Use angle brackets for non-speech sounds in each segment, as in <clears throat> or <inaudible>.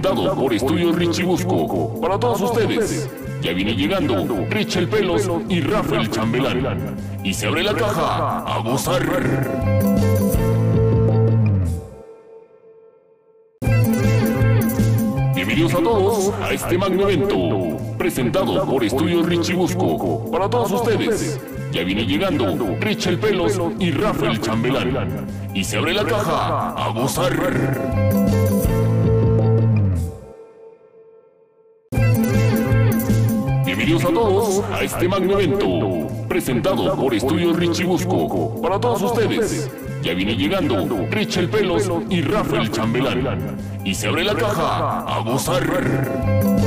presentado por Estudios Richibusco. Para todos ustedes, ya viene llegando Rich el Pelos y Rafael Chambelán. Y se abre la caja a gozar. Bienvenidos a todos a este magno evento, presentado por Estudios Richibusco. Para todos ustedes, ya viene llegando Rich el Pelos y Rafael Chambelán. Y se abre la caja a gozar. Bienvenidos a todos a este magno evento, presentado por Estudios Richibusco. Para todos ustedes, ya viene llegando Rich el Pelos y Rafael Chambelán. Y se abre la caja a gozar.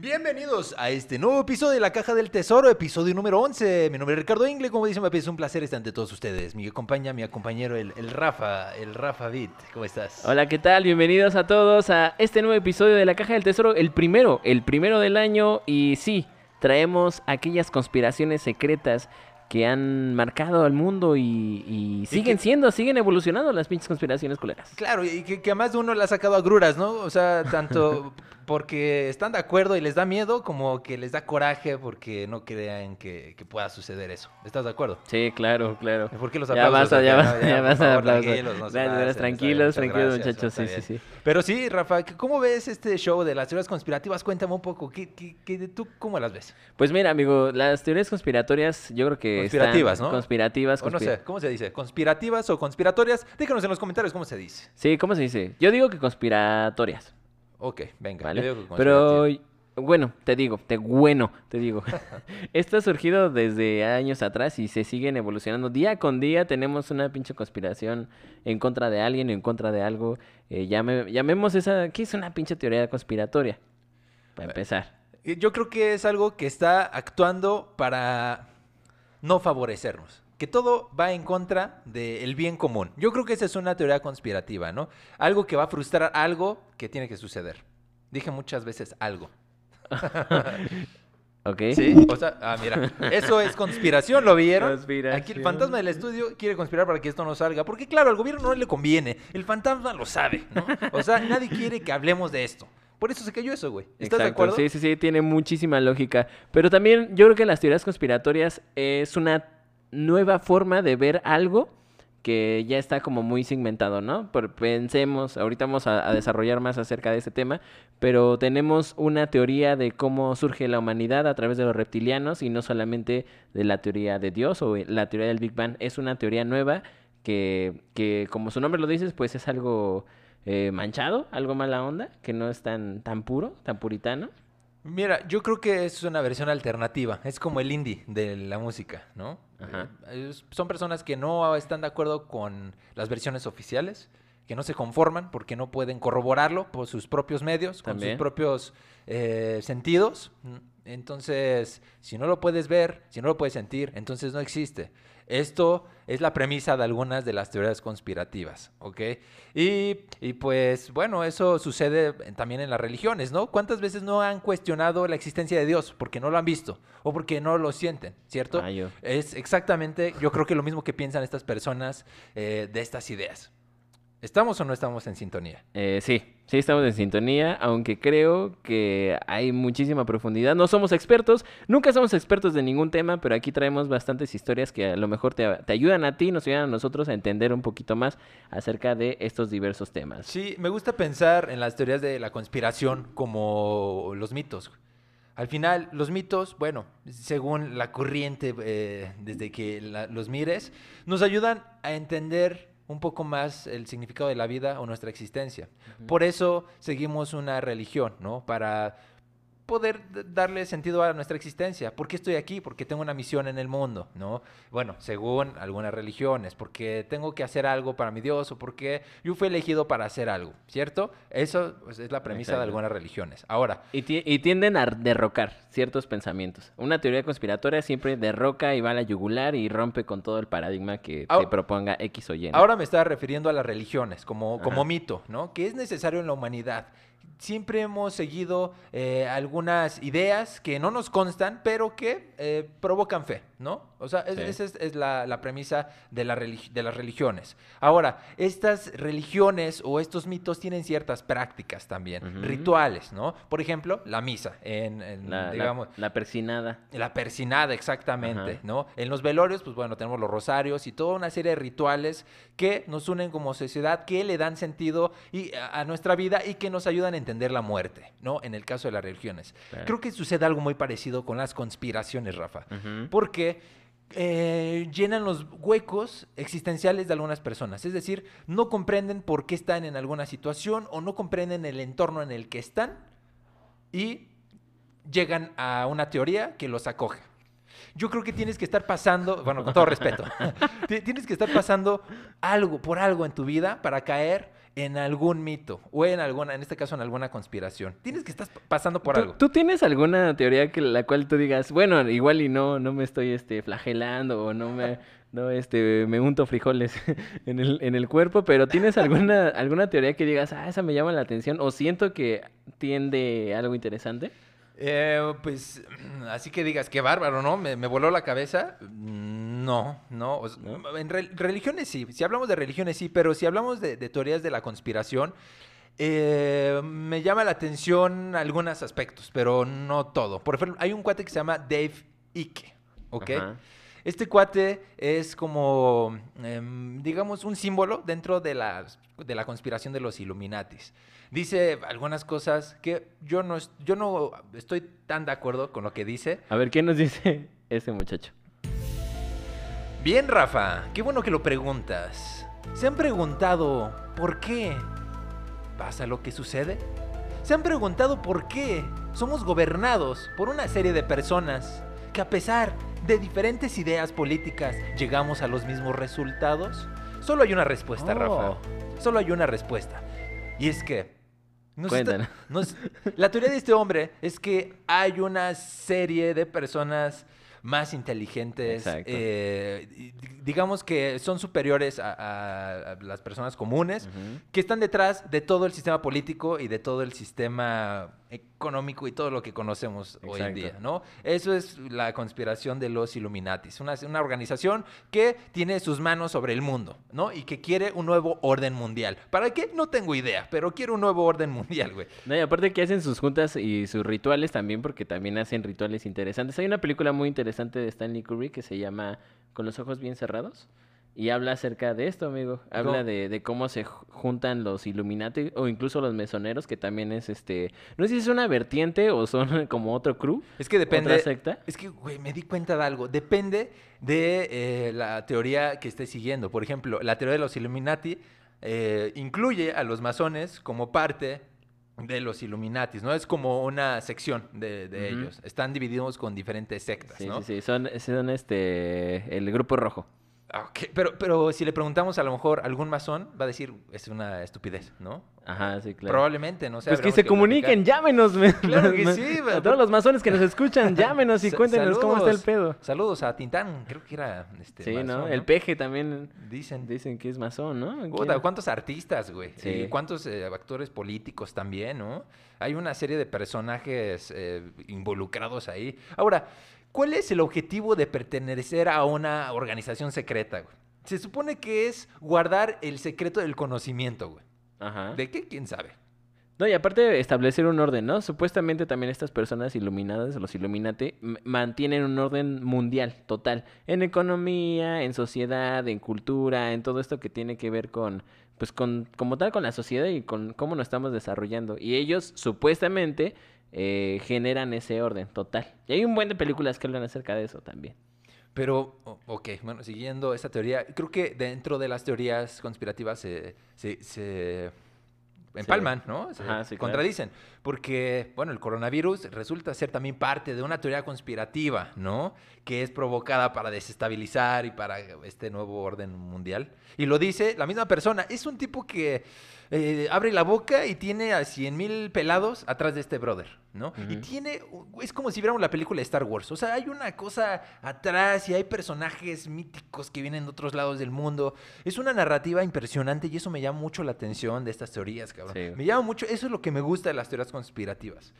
Bienvenidos a este nuevo episodio de La Caja del Tesoro, episodio número 11. Mi nombre es Ricardo Ingle, como dicen, me es un placer estar ante todos ustedes. Mi compañía, mi compañero, el, el Rafa, el Rafa Bit. ¿Cómo estás? Hola, ¿qué tal? Bienvenidos a todos a este nuevo episodio de La Caja del Tesoro, el primero, el primero del año. Y sí, traemos aquellas conspiraciones secretas que han marcado al mundo y, y siguen que- siendo, siguen evolucionando las pinches conspiraciones culeras. Claro, y que, que a más de uno le ha sacado agruras, ¿no? O sea, tanto <laughs> porque están de acuerdo y les da miedo, como que les da coraje porque no crean que, que pueda suceder eso. ¿Estás de acuerdo? Sí, claro, claro. ¿Por qué los Ya aplausos? basta, ya basta, ya basta favor, aplausos. tranquilos, no Gracias, tranquilos, muchas tranquilos, gracias, muchachos. Sí, sí, sí. Pero sí, Rafa, ¿cómo ves este show de las teorías conspirativas? Cuéntame un poco, ¿qué, qué, qué- tú cómo las ves? Pues mira, amigo, las teorías conspiratorias, yo creo que. están- Conspirativas, ¿no? Conspirativas, O no sé, ¿cómo se dice? ¿Conspirativas o conspiratorias? Díganos en los comentarios cómo se dice. Sí, ¿cómo se dice? Yo digo que conspiratorias. Ok, venga. ¿Vale? yo digo que Pero bueno, te digo, te bueno, te digo. <laughs> Esto ha surgido desde años atrás y se siguen evolucionando. Día con día tenemos una pinche conspiración en contra de alguien, en contra de algo. Eh, llame- llamemos esa, ¿qué es una pinche teoría conspiratoria? Para empezar. Eh, Yo creo que es algo que está actuando para no favorecernos. Que todo va en contra del bien común. Yo creo que esa es una teoría conspirativa, ¿no? Algo que va a frustrar algo que tiene que suceder. Dije muchas veces algo. <laughs> ¿Ok? Sí, o sea, ah, mira, eso es conspiración, ¿lo vieron? Conspiración. Aquí el fantasma del estudio quiere conspirar para que esto no salga, porque claro, al gobierno no le conviene, el fantasma lo sabe, ¿no? O sea, nadie quiere que hablemos de esto. Por eso se cayó eso, güey. ¿Estás de acuerdo? Sí, sí, sí, tiene muchísima lógica. Pero también yo creo que las teorías conspiratorias es una nueva forma de ver algo que ya está como muy segmentado, ¿no? Por- pensemos, ahorita vamos a, desarrollar más acerca de ese tema, pero tenemos una teoría de cómo surge la humanidad a través de los reptilianos y no solamente de la teoría de Dios o la teoría del Big Bang. Es una teoría nueva que, que como su nombre lo dice, pues es algo eh, manchado, algo mala onda, que no es tan, tan puro, tan puritano. Mira, yo creo que es una versión alternativa. Es como el indie de la música, ¿no? Ajá. Eh, Son personas que no están de acuerdo con las versiones oficiales, que no se conforman porque no pueden corroborarlo por sus propios medios, con sus propios eh, sentidos. Entonces, si no lo puedes ver, si no lo puedes sentir, entonces no existe. Esto es la premisa de algunas de las teorías conspirativas, ¿ok? Y, y pues bueno, eso sucede también en las religiones, ¿no? ¿Cuántas veces no han cuestionado la existencia de Dios porque no lo han visto o porque no lo sienten, ¿cierto? Ah, yo. Es exactamente, yo creo que lo mismo que piensan estas personas eh, de estas ideas. ¿Estamos o no estamos en sintonía? Eh, sí, sí estamos en sintonía, aunque creo que hay muchísima profundidad. No somos expertos, nunca somos expertos de ningún tema, pero aquí traemos bastantes historias que a lo mejor te, te ayudan a ti, nos ayudan a nosotros a entender un poquito más acerca de estos diversos temas. Sí, me gusta pensar en las teorías de la conspiración como los mitos. Al final, los mitos, bueno, según la corriente, eh, desde que la- los mires, nos ayudan a entender un poco más el significado de la vida o nuestra existencia. Por eso seguimos una religión, ¿no? Para poder darle sentido a nuestra existencia. ¿Por qué estoy aquí? Porque tengo una misión en el mundo, ¿no? Bueno, según algunas religiones, porque tengo que hacer algo para mi Dios o porque yo fui elegido para hacer algo, ¿cierto? Eso pues, es la premisa de Exacto. algunas religiones. Ahora, Y, y tienden a derrocar ciertos pensamientos. Una teoría conspiratoria siempre derroca y va a la yugular y rompe con todo el paradigma que te Ahora- proponga X o Y. ¿no? Ahora me estaba refiriendo a las religiones como, como mito, ¿no? Que es necesario en la humanidad. Siempre hemos seguido eh, algunas ideas que no nos constan, pero que eh, provocan fe. ¿No? O sea, es- Sí. esa es, es la, la premisa de, la de las religiones. Ahora, estas religiones o estos mitos tienen ciertas prácticas también, rituales, ¿no? Por ejemplo, la misa, en, en, La, digamos... la persinada. La persinada, exactamente. ¿no? En los velorios, pues bueno, tenemos los rosarios y toda una serie de rituales que nos unen como sociedad, que le dan sentido y, a, a nuestra vida y que nos ayudan a entender la muerte, ¿no? En el caso de las religiones. Creo que sucede algo muy parecido con las conspiraciones, Rafa. Ujú. Eh, llenan los huecos existenciales de algunas personas. Es decir, no comprenden por qué están en alguna situación o no comprenden el entorno en el que están y llegan a una teoría que los acoge. Yo creo que tienes que estar pasando, bueno, con todo respeto, <laughs> ti- tienes que estar pasando algo, por algo en tu vida para caer en algún mito o en alguna, en este caso en alguna conspiración. Tienes que estar pasando por ¿Tú, algo. tú tienes alguna teoría que la cual tú digas, bueno, igual y no, no me estoy este, flagelando o no me, <laughs> no, este, me unto frijoles <laughs> en el, en el cuerpo, pero tienes alguna, <laughs> alguna teoría que digas, ah, esa me llama la atención o siento que tiende a algo interesante? Eh, pues, <clears throat> así que digas, qué bárbaro, ¿no? Me, me voló la cabeza. Mm, No, no. o s- ¿No? En re- religiones sí. Si hablamos de religiones sí, pero si hablamos de, de teorías de la conspiración, eh, me llama la atención algunos aspectos, pero no todo. Por ejemplo, hay un cuate que se llama Dave Icke, ¿ok? Ajá. Este cuate es como, em, digamos, un símbolo dentro de la, de la conspiración de los Illuminatis. Dice algunas cosas que yo no, yo no estoy tan de acuerdo con lo que dice. A ver, ¿qué nos dice <laughs> ese muchacho? Bien, Rafa, qué bueno que lo preguntas. ¿Se han preguntado por qué pasa lo que sucede? ¿Se han preguntado por qué somos gobernados por una serie de personas que a pesar de diferentes ideas políticas llegamos a los mismos resultados? Solo hay una respuesta, Oh. Rafa. Solo hay una respuesta. Y es que... nos está- Cuéntanos. nos- la teoría de este hombre es que hay una serie de personas más inteligentes, eh, digamos que son superiores a, a- a las personas comunes, que están detrás de todo el sistema político y de todo el sistema económico y todo lo que conocemos hoy en día, ¿no? Eso es la conspiración de los Illuminatis, una, una organización que tiene sus manos sobre el mundo, ¿no? Y que quiere un nuevo orden mundial. ¿Para qué? No tengo idea, pero quiere un nuevo orden mundial, güey. No, y aparte que hacen sus juntas y sus rituales también, porque también hacen rituales interesantes. Hay una película muy interesante de Stanley Kubrick que se llama Con los ojos bien cerrados. Y habla acerca de esto, amigo. Habla de, de cómo se ju- juntan los Illuminati o incluso los mesoneros, que también es este... No sé si es una vertiente o son <laughs> como otro crew. Es que depende. ¿Otra secta? Es que, güey, me di cuenta de algo. Depende de eh, la teoría que estés siguiendo. Por ejemplo, la teoría de los Illuminati eh, incluye a los masones como parte de los Illuminatis, ¿no? Es como una sección de, de ellos. Están divididos con diferentes sectas, Sí, ¿no? sí, sí. Son, son este... El grupo rojo. Ah. Pero, pero si le preguntamos a lo mejor a algún masón, va a decir, es una estupidez, ¿no? Ajá, sí, claro. Probablemente, no sé. Pues que se comuniquen, platicar. llámenos. me- Claro que me- <laughs> sí, A va- todos los masones que nos escuchan, <laughs> llámenos y cuéntenos cómo está el pedo. Saludos a Tintán, creo que era este, Sí, ¿no? El peje también Dicen. dicen que es masón, ¿no? ¿cuántos artistas, güey? Sí. Y cuántos eh, actores políticos también, ¿no? Hay una serie de personajes eh, involucrados ahí. Ahora, ¿cuál es el objetivo de pertenecer a una organización secreta, güey? Se supone que es guardar el secreto del conocimiento, güey. Ajá. ¿De qué? ¿Quién sabe? No, y aparte establecer un orden, ¿no? Supuestamente también estas personas iluminadas, los Illuminati, mantienen un orden mundial, total. En economía, en sociedad, en cultura, en todo esto que tiene que ver con, pues con, como tal, con la sociedad y con cómo nos estamos desarrollando. Y ellos, supuestamente, eh, generan ese orden, total. Y hay un buen de películas que hablan acerca de eso también. Pero, ok, bueno, siguiendo esa teoría, creo que dentro de las teorías conspirativas se, se, se empalman, ¿no? Se Ajá, sí, claro. contradicen. Porque, bueno, el coronavirus resulta ser también parte de una teoría conspirativa, ¿no? Que es provocada para desestabilizar y para este nuevo orden mundial. Y lo dice la misma persona. Es un tipo que eh, abre la boca y tiene a 100 mil pelados atrás de este brother, ¿no? Y tiene, es como si viéramos la película de Star Wars. O sea, hay una cosa atrás y hay personajes míticos que vienen de otros lados del mundo. Es una narrativa impresionante y eso me llama mucho la atención de estas teorías, cabrón. Sí. Me llama mucho, eso es lo que me gusta de las teorías conspirativas.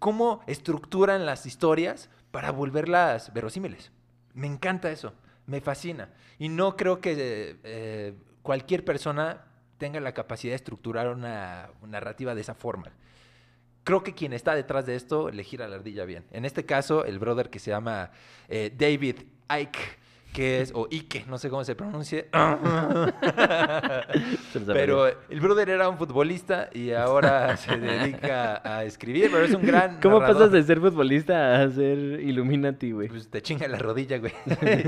Cómo estructuran las historias para volverlas verosímiles. Me encanta eso, me fascina. Y no creo que eh, cualquier persona tenga la capacidad de estructurar una, narrativa de esa forma. Creo que quien está detrás de esto le gira la ardilla bien. En este caso, el brother que se llama eh, David Icke, que es, o Ike, no sé cómo se pronuncie. <laughs> pero el brother era un futbolista y ahora <laughs> se dedica a escribir, pero es un gran. <laughs> ¿Cómo narrador. pasas de ser futbolista a ser Illuminati, güey? Pues te chinga la rodilla, güey.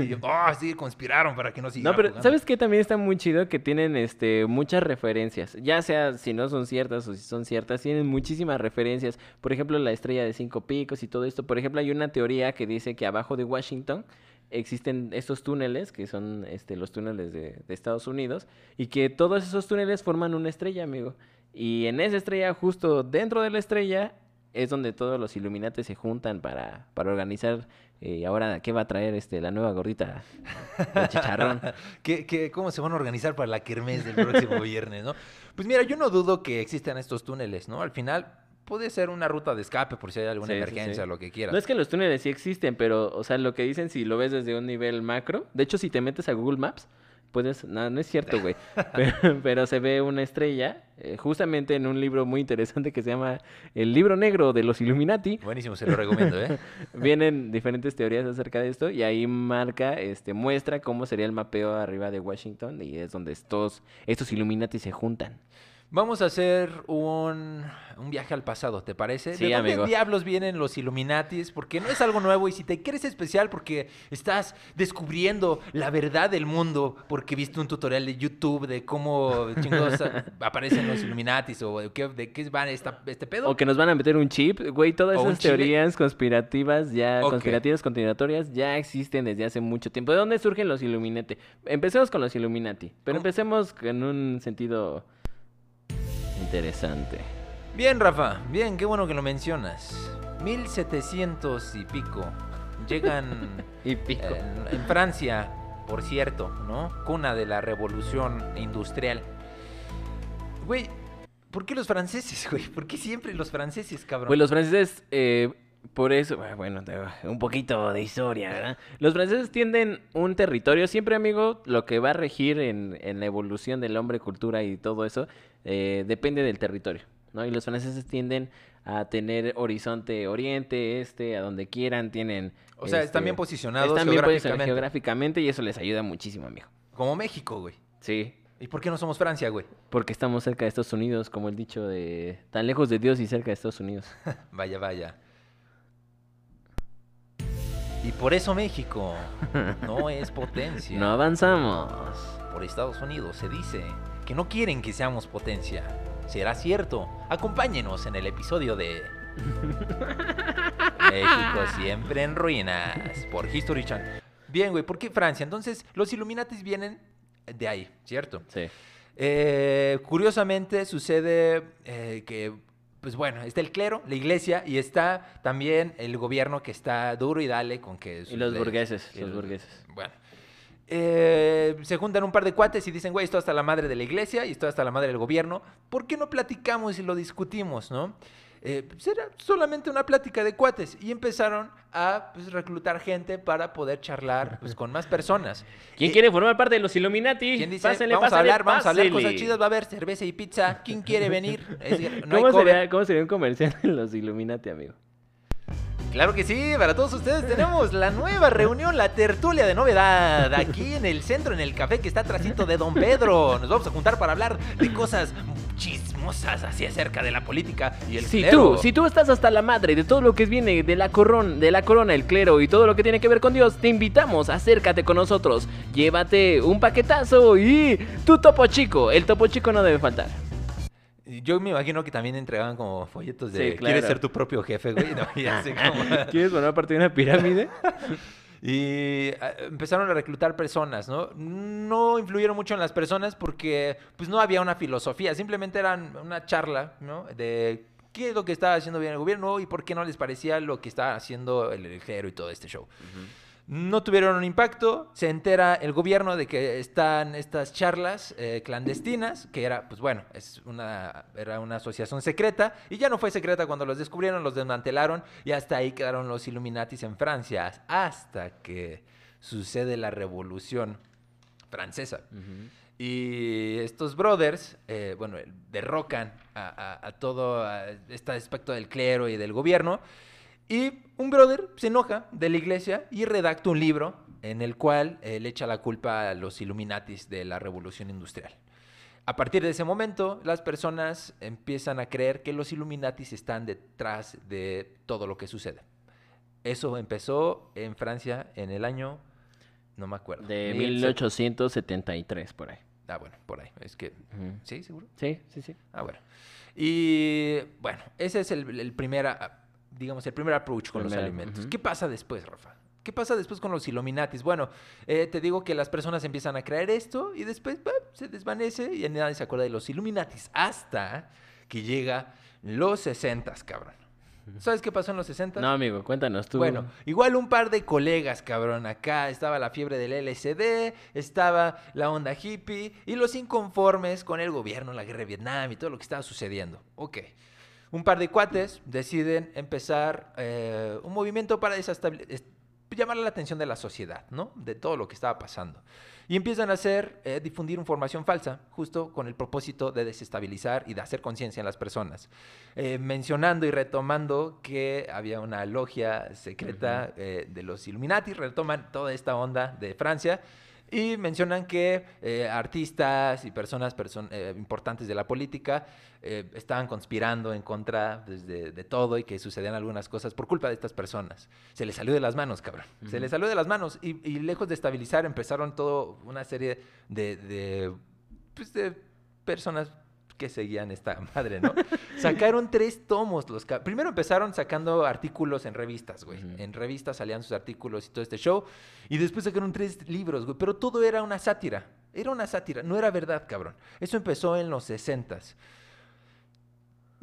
y, oh, sí, conspiraron para que no siga No, pero jugando". ¿sabes qué? También está muy chido que tienen este muchas referencias. Ya sea si no son ciertas o si son ciertas, tienen muchísimas referencias. Por ejemplo, la estrella de cinco picos y todo esto. Por ejemplo, hay una teoría que dice que abajo de Washington existen estos túneles, que son este, los túneles de, de Estados Unidos, y que todos esos túneles forman una estrella, amigo. Y en esa estrella, justo dentro de la estrella, es donde todos los Illuminati se juntan para, para organizar. eh, ahora, ¿qué va a traer este, la nueva gordita <laughs> de chicharrón? ¿Qué, qué, cómo se van a organizar para la kermés del próximo <laughs> viernes, no? Pues mira, yo no dudo que existan estos túneles, ¿no? Al final puede ser una ruta de escape por si hay alguna Sí, sí, emergencia, sí. lo que quieras. No es que los túneles sí existen, pero, o sea, lo que dicen si lo ves desde un nivel macro. De hecho, si te metes a Google Maps, puedes. No, no es cierto, güey. <laughs> pero, pero se ve una estrella, eh, justamente en un libro muy interesante que se llama El libro negro de los Illuminati. Buenísimo, se lo recomiendo, ¿eh? <laughs> Vienen diferentes teorías acerca de esto y ahí marca, este, muestra cómo sería el mapeo arriba de Washington y es donde estos, estos Illuminati se juntan. Vamos a hacer un, un viaje al pasado, ¿te parece? Sí, ¿De dónde amigo. diablos vienen los Illuminatis? Porque no es algo nuevo y si te crees especial porque estás descubriendo la verdad del mundo porque viste un tutorial de YouTube de cómo chingos <laughs> aparecen los Illuminatis o de qué, de qué va esta- este pedo. O que nos van a meter un chip, güey, todas esas chile. teorías conspirativas ya, conspirativas continuatorias ya existen desde hace mucho tiempo. ¿De dónde surgen los Illuminati? Empecemos con los Illuminati, pero ¿Cómo? empecemos en un sentido interesante. Bien, Rafa, bien, qué bueno que lo mencionas. 1700 y pico. Llegan <laughs> Y pico. en, en Francia, por cierto, ¿no? Cuna de la revolución industrial. Güey, ¿por qué los franceses, <laughs> güey? ¿Por qué siempre los franceses, cabrón? Pues los franceses, eh, por eso, ah, bueno, un poquito de historia, ¿verdad? Los franceses tienden un territorio, siempre, amigo, lo que va a regir en, en la evolución del hombre, cultura y todo eso, eh, depende del territorio, ¿no? Y los franceses tienden a tener horizonte oriente, este, a donde quieran, tienen... o sea, están este, bien posicionados están bien posicionados geográficamente. geográficamente y eso les ayuda muchísimo, amigo. Como México, güey. Sí, ¿Y por qué no somos Francia, güey? porque estamos cerca de Estados Unidos, como el dicho de tan lejos de Dios y cerca de Estados Unidos. <laughs> Vaya, vaya. Y por eso México no es potencia. No avanzamos. Por Estados Unidos se dice que no quieren que seamos potencia. ¿Será cierto? Acompáñenos en el episodio de <laughs> México siempre en ruinas por History Channel. Bien, güey, ¿por qué Francia? Entonces, los Illuminatis vienen de ahí, ¿cierto? Sí. Eh, curiosamente sucede eh, que, pues bueno, está el clero, la iglesia, y está también el gobierno que está duro y dale con que... Y los burgueses, y los burgueses. Bueno. Eh, se juntan un par de cuates y dicen, güey, esto hasta la madre de la iglesia y esto hasta la madre del gobierno. ¿Por qué no platicamos y lo discutimos, no? Eh, pues era solamente una plática de cuates y empezaron a pues, reclutar gente para poder charlar pues, con más personas. ¿Quién Eh, quiere formar parte de los Illuminati? ¿Quién dice, Pásale, vamos a pásale, hablar, vamos a hablar cosas pásele". chidas, va a haber cerveza y pizza. ¿Quién quiere venir? Es no hay ¿Cómo, sería, ¿Cómo sería un comercial de los Illuminati, amigo? Claro que sí, para todos ustedes tenemos la nueva reunión, la tertulia de novedad, aquí en el centro, en el café que está atrásito de Don Pedro. Nos vamos a juntar para hablar de cosas chismosas así acerca de la política y el Si clero. tú, si tú estás hasta la madre de todo lo que viene de la, corona, de la corona, el clero y todo lo que tiene que ver con Dios, te invitamos, acércate con nosotros, llévate un paquetazo y tu topo chico. El topo chico no debe faltar. Yo me imagino que también entregaban como folletos de Sí, ¿Quieres ser tu propio jefe, güey? No, y así <laughs> como- ¿Quieres formar parte de una pirámide? <laughs> Y ah, empezaron a reclutar personas, ¿no? No influyeron mucho en las personas porque pues no había una filosofía, simplemente eran una charla, ¿no? De qué es lo que estaba haciendo bien el gobierno y por qué no les parecía lo que estaba haciendo el clero y todo este show. No tuvieron un impacto, se entera el gobierno de que están estas charlas eh, clandestinas, que era, pues bueno, es una, era una asociación secreta, y ya no fue secreta cuando los descubrieron, los desmantelaron, y hasta ahí quedaron los Illuminatis en Francia, hasta que sucede la Revolución Francesa. Y estos brothers, eh, bueno, derrocan a, a- a todo a este aspecto del clero y del gobierno. Y un brother se enoja de la iglesia y redacta un libro en el cual eh, le echa la culpa a los Illuminatis de la revolución industrial. A partir de ese momento, las personas empiezan a creer que los Illuminatis están detrás de todo lo que sucede. Eso empezó en Francia en el año, no me acuerdo. De mil se- 1873, por ahí. Ah, bueno, por ahí. Es que. ¿sí, seguro? Sí, sí, sí. Ah, bueno. Y bueno, ese es el, el primer, digamos, el primer approach con los alimentos. ¿Qué pasa después, Rafa? ¿Qué pasa después con los Illuminatis? Bueno, eh, te digo que las personas empiezan a creer esto y después bah, se desvanece y nadie se acuerda de los Illuminatis hasta que llega los 60, cabrón. ¿Sabes qué pasó en los 60? No, amigo, cuéntanos tú. Bueno, igual un par de colegas, cabrón. Acá estaba la fiebre del LSD, estaba la onda hippie y los inconformes con el gobierno, la guerra de Vietnam y todo lo que estaba sucediendo. Ok. Un par de cuates deciden empezar eh, un movimiento para llamar la atención de la sociedad, ¿no? De todo lo que estaba pasando. Y empiezan a hacer, eh, difundir información falsa, justo con el propósito de desestabilizar y de hacer conciencia en las personas. Eh, mencionando y retomando que había una logia secreta eh, de los Illuminati, retoman toda esta onda de Francia y mencionan que eh, artistas y personas person- eh, importantes de la política eh, estaban conspirando en contra pues, de, de todo y que sucedían algunas cosas por culpa de estas personas. Se les salió de las manos, cabrón. Se les salió de las manos y, y lejos de estabilizar empezaron todo una serie de, de, pues, de personas que seguían esta <laughs> madre, ¿no? Sacaron tres tomos. Los Primero empezaron sacando artículos en revistas, güey. En revistas salían sus artículos y todo este show. Y después sacaron tres libros, güey. Pero todo era una sátira. Era una sátira, no era verdad, cabrón. Eso empezó en los 60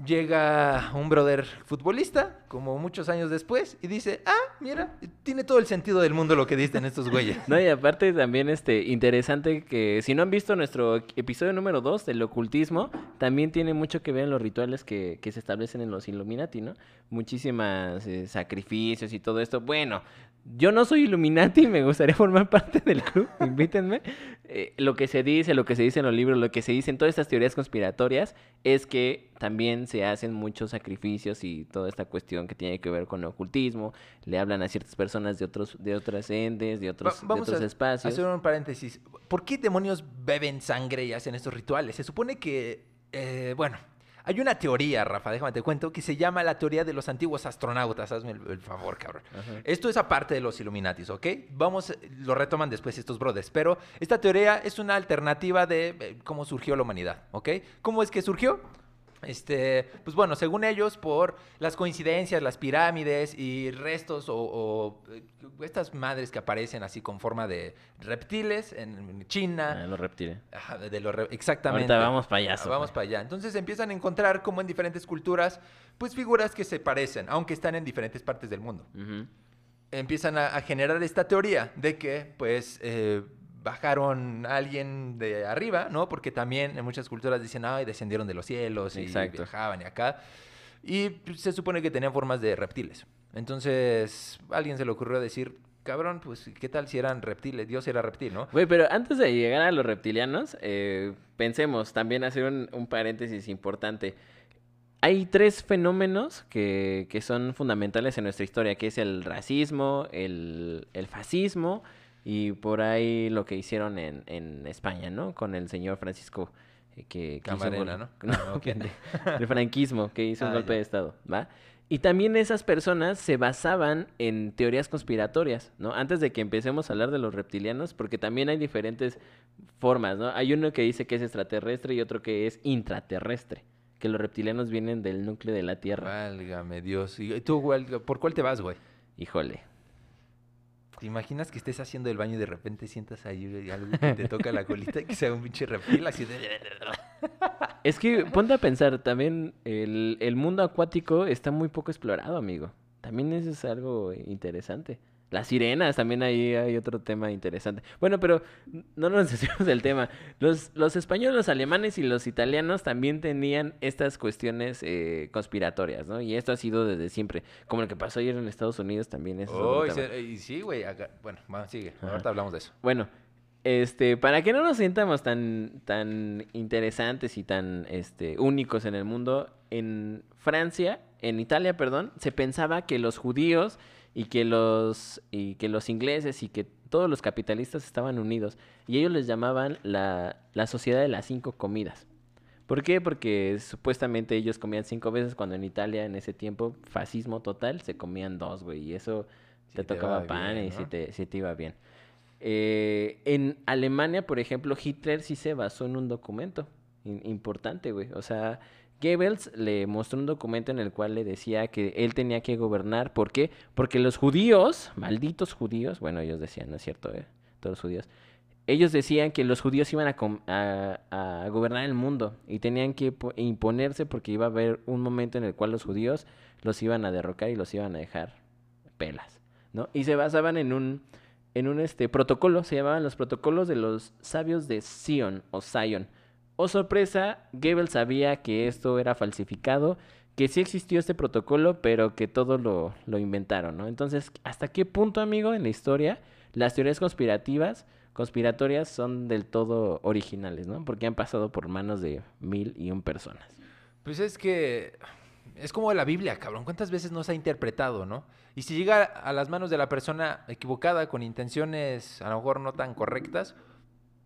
Llega un brother futbolista, como muchos años después, y dice, ah, mira, tiene todo el sentido del mundo lo que dicen estos güeyes. <laughs> No, y aparte también este interesante que si no han visto nuestro episodio número 2 del ocultismo, también tiene mucho que ver en los rituales que, que se establecen en los Illuminati, ¿no? Muchísimas eh, sacrificios y todo esto. Bueno, yo no soy Illuminati, me gustaría formar parte del club, <laughs> invítenme. Eh, lo que se dice, lo que se dice en los libros, lo que se dice en todas estas teorías conspiratorias es que también se hacen muchos sacrificios y toda esta cuestión que tiene que ver con el ocultismo. Le hablan a ciertas personas de otros, de otras entes, de otros, Va- de vamos otros a espacios. hacer un paréntesis. ¿Por qué demonios beben sangre y hacen estos rituales? Se supone que, eh, bueno, hay una teoría, Rafa, déjame te cuento, que se llama la teoría de los antiguos astronautas. Hazme el, el favor, cabrón. Ajá. Esto es aparte de los Illuminatis, ¿ok? Vamos, lo retoman después estos brothers, pero esta teoría es una alternativa de eh, cómo surgió la humanidad, ¿ok? ¿Cómo es que surgió? Este, pues bueno, según ellos, por las coincidencias, las pirámides y restos o, o, eh, estas madres que aparecen así con forma de reptiles en, en Ah, China. los reptiles. Ajá, de los re- exactamente. Ahorita vamos payaso, Ah, Vamos para allá. Entonces empiezan a encontrar como en diferentes culturas, pues figuras que se parecen, aunque están en diferentes partes del mundo empiezan a, a generar esta teoría de que, pues, eh, bajaron a alguien de arriba, ¿no? Porque también en muchas culturas dicen, ay, descendieron de los cielos y Exacto. viajaban y acá. Y pues, se supone que tenían formas de reptiles. Entonces, a alguien se le ocurrió decir, cabrón, pues, ¿qué tal si eran reptiles? Dios era reptil, ¿no? Güey, pero antes de llegar a los reptilianos, eh, pensemos también hacer un, un paréntesis importante. Hay tres fenómenos que, que son fundamentales en nuestra historia, que es el racismo, el, el fascismo y por ahí lo que hicieron en, en España, ¿no? Con el señor Francisco eh, que, que hizo un Camarena, gol- ¿no? <laughs> Ah, pendejo. el franquismo, que hizo <laughs> un Ah, golpe ya. de Estado, ¿va? Y también esas personas se basaban en teorías conspiratorias, ¿no? Antes de que empecemos a hablar de los reptilianos, porque también hay diferentes formas, ¿no? Hay uno que dice que es extraterrestre y otro que es intraterrestre, que los reptilianos vienen del núcleo de la Tierra. Válgame Dios. ¿Y tú, güey, por cuál te vas, güey? Híjole. ¿Te imaginas que estés haciendo el baño y de repente sientas ahí algo que te toca la colita y que sea un pinche reptil así de... <laughs> Es que ponte a pensar, también el, el mundo acuático está muy poco explorado, amigo. También eso es algo interesante. Las sirenas, también ahí hay otro tema interesante. Bueno, pero no nos <laughs> desviemos del tema. Los, los españoles, los alemanes y los italianos también tenían estas cuestiones eh, conspiratorias, ¿no? Y esto ha sido desde siempre. Como lo que pasó ayer en Estados Unidos también es Oh, y, sí, güey. Bueno, sigue. Ajá. Ahorita hablamos de eso. Bueno, este, para que no nos sientamos tan, tan interesantes y tan este, únicos en el mundo, en Francia, en Italia, perdón, se pensaba que los judíos y que los, y que los ingleses y que todos los capitalistas estaban unidos. Y ellos les llamaban la, la sociedad de las cinco comidas. ¿Por qué? Porque supuestamente ellos comían cinco veces cuando en Italia en ese tiempo, fascismo total, se comían dos, güey. Y eso te te tocaba pan bien, y si ¿no? te, sí te iba bien. Eh, en Alemania, por ejemplo, Hitler sí se basó en un documento importante, güey. O sea, Goebbels le mostró un documento en el cual le decía que él tenía que gobernar. ¿Por qué? Porque los judíos, malditos judíos, bueno, ellos decían, no es cierto, eh? Todos los judíos. Ellos decían que los judíos iban a, gobernar el mundo y tenían que po- imponerse porque iba a haber un momento en el cual los judíos los iban a derrocar y los iban a dejar pelas, ¿no? Y se basaban en un, en un este, protocolo, se llamaban los protocolos de los sabios de Sion o Zion. Oh sorpresa, Goebbels sabía que esto era falsificado, que sí existió este protocolo, pero que todo lo, lo inventaron, ¿no? Entonces, ¿hasta qué punto, amigo, en la historia las teorías conspirativas, conspiratorias son del todo originales, ¿no? Porque han pasado por manos de mil y un personas. Pues es que es como la Biblia, cabrón. ¿Cuántas veces no se ha interpretado, no? Y si llega a las manos de la persona equivocada, con intenciones a lo mejor no tan correctas,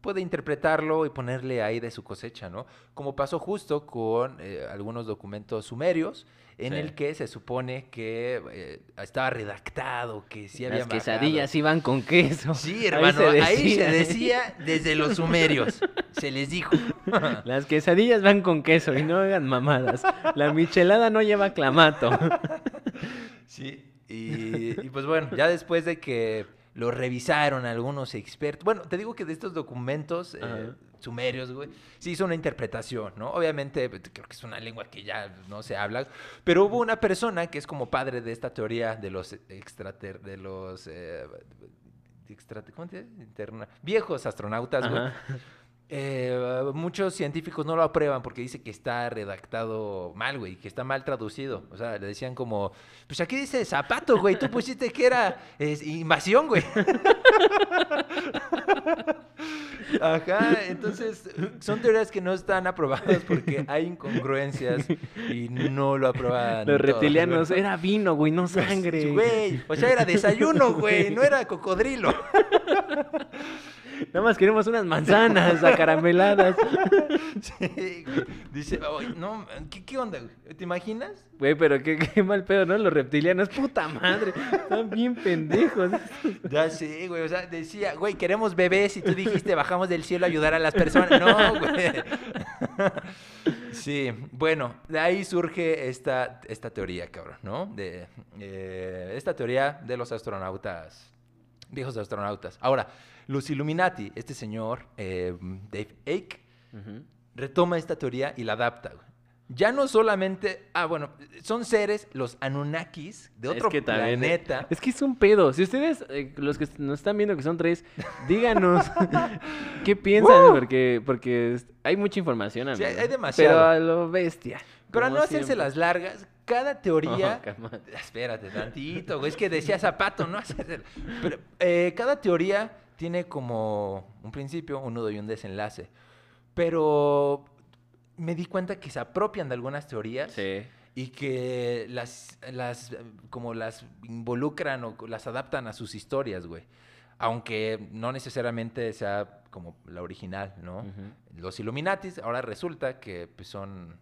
puede interpretarlo y ponerle ahí de su cosecha, ¿no? Como pasó justo con eh, algunos documentos sumerios, en Sí. el que se supone que eh, estaba redactado, que sí había Las quesadillas iban con queso. Sí, Ahí hermano, se ahí se decía. decía desde los sumerios. <laughs> Se les dijo. <laughs> Las quesadillas van con queso y no hagan mamadas. La michelada no lleva clamato. <laughs> Sí, y, y pues bueno, ya después de que lo revisaron algunos expertos, bueno, te digo que de estos documentos eh, sumerios, güey, se hizo una interpretación, ¿no? Obviamente, pues, creo que es una lengua que ya no se habla, pero hubo una persona que es como padre de esta teoría de los extrater... de los... eh, extra- ¿cómo te dice? Interna- viejos astronautas, güey. Eh, muchos científicos no lo aprueban porque dice que está redactado mal, güey, que está mal traducido. O sea, le decían como, pues aquí dice zapato, güey, tú pusiste que era es, invasión, güey. <laughs> Ajá, entonces son teorías que no están aprobadas porque hay incongruencias y no lo aprueban. Los reptilianos, era vino, güey, no sangre. Güey, o sea, era desayuno, güey, no era cocodrilo. <laughs> Nada más queremos unas manzanas acarameladas. <laughs> Sí, güey. Dice, "Ay, no, ¿qué, qué onda, güey? ¿Te imaginas? Güey, pero qué, qué mal pedo, ¿no? Los reptilianos, puta madre. Están bien pendejos. <laughs> Ya sé, güey. O sea, decía, güey, queremos bebés y tú dijiste, bajamos del cielo a ayudar a las personas. No, güey. Sí, bueno, de ahí surge esta, esta teoría, cabrón, ¿no? De eh, esta teoría de los astronautas, viejos astronautas. Ahora, los Illuminati, este señor, eh, Dave Ujú. retoma esta teoría y la adapta. güey. Ya no solamente, ah, bueno, son seres, los Anunnakis, de otro es que también, eh, planeta. Es que es un pedo. Si ustedes, eh, los que nos están viendo que son tres, díganos <laughs> qué piensan, porque, porque hay mucha información, Sí, amigo. hay- hay demasiado. Pero a lo bestia. Para como no hacerse siempre. las largas, cada teoría... <laughs> Oh. Espérate tantito, güey. Es que decía zapato, ¿no? Hacerse- <laughs> Pero eh, cada teoría tiene como un principio, un nudo y un desenlace. Pero me di cuenta que se apropian de algunas teorías Sí. y que las, las, como las involucran o las adaptan a sus historias, güey. Aunque no necesariamente sea como la original, ¿no? Los Illuminatis ahora resulta que pues, son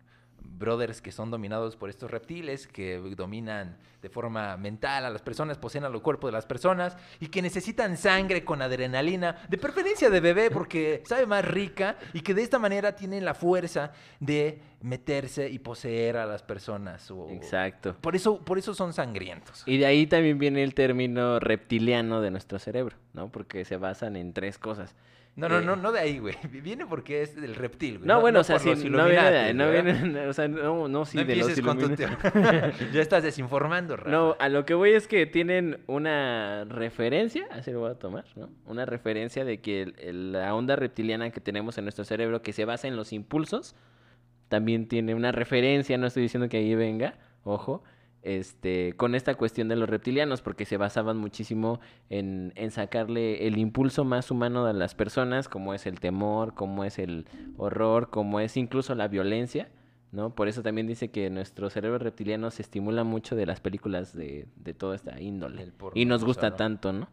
brothers que son dominados por estos reptiles que dominan de forma mental a las personas, poseen a los cuerpos de las personas y que necesitan sangre con adrenalina, de preferencia de bebé porque sabe más rica y que de esta manera tienen la fuerza de meterse y poseer a las personas. o- Exacto. Por eso, por eso son sangrientos. Y de ahí también viene el término reptiliano de nuestro cerebro, ¿no? Porque se basan en tres cosas. No, no, Eh, no, no de ahí, güey. <laughs> Viene porque es del reptil, güey. No, bueno, o sea, sí, no viene de no viene, o sea, no, no, sí, No de los empieces con tu <laughs> <laughs> ya estás desinformando, Rafa. No, a lo que voy es que tienen una referencia, así lo voy a tomar, ¿no? Una referencia de que el- el- la onda reptiliana que tenemos en nuestro cerebro, que se basa en los impulsos, también tiene una referencia, no estoy diciendo que ahí venga, ojo, este, con esta cuestión de los reptilianos, porque se basaban muchísimo en, en sacarle el impulso más humano de las personas, como es el temor, como es el horror, como es incluso la violencia, ¿no? Por eso también dice que nuestro cerebro reptiliano se estimula mucho de las películas de, de toda esta índole. Y nos gusta tanto, ¿no?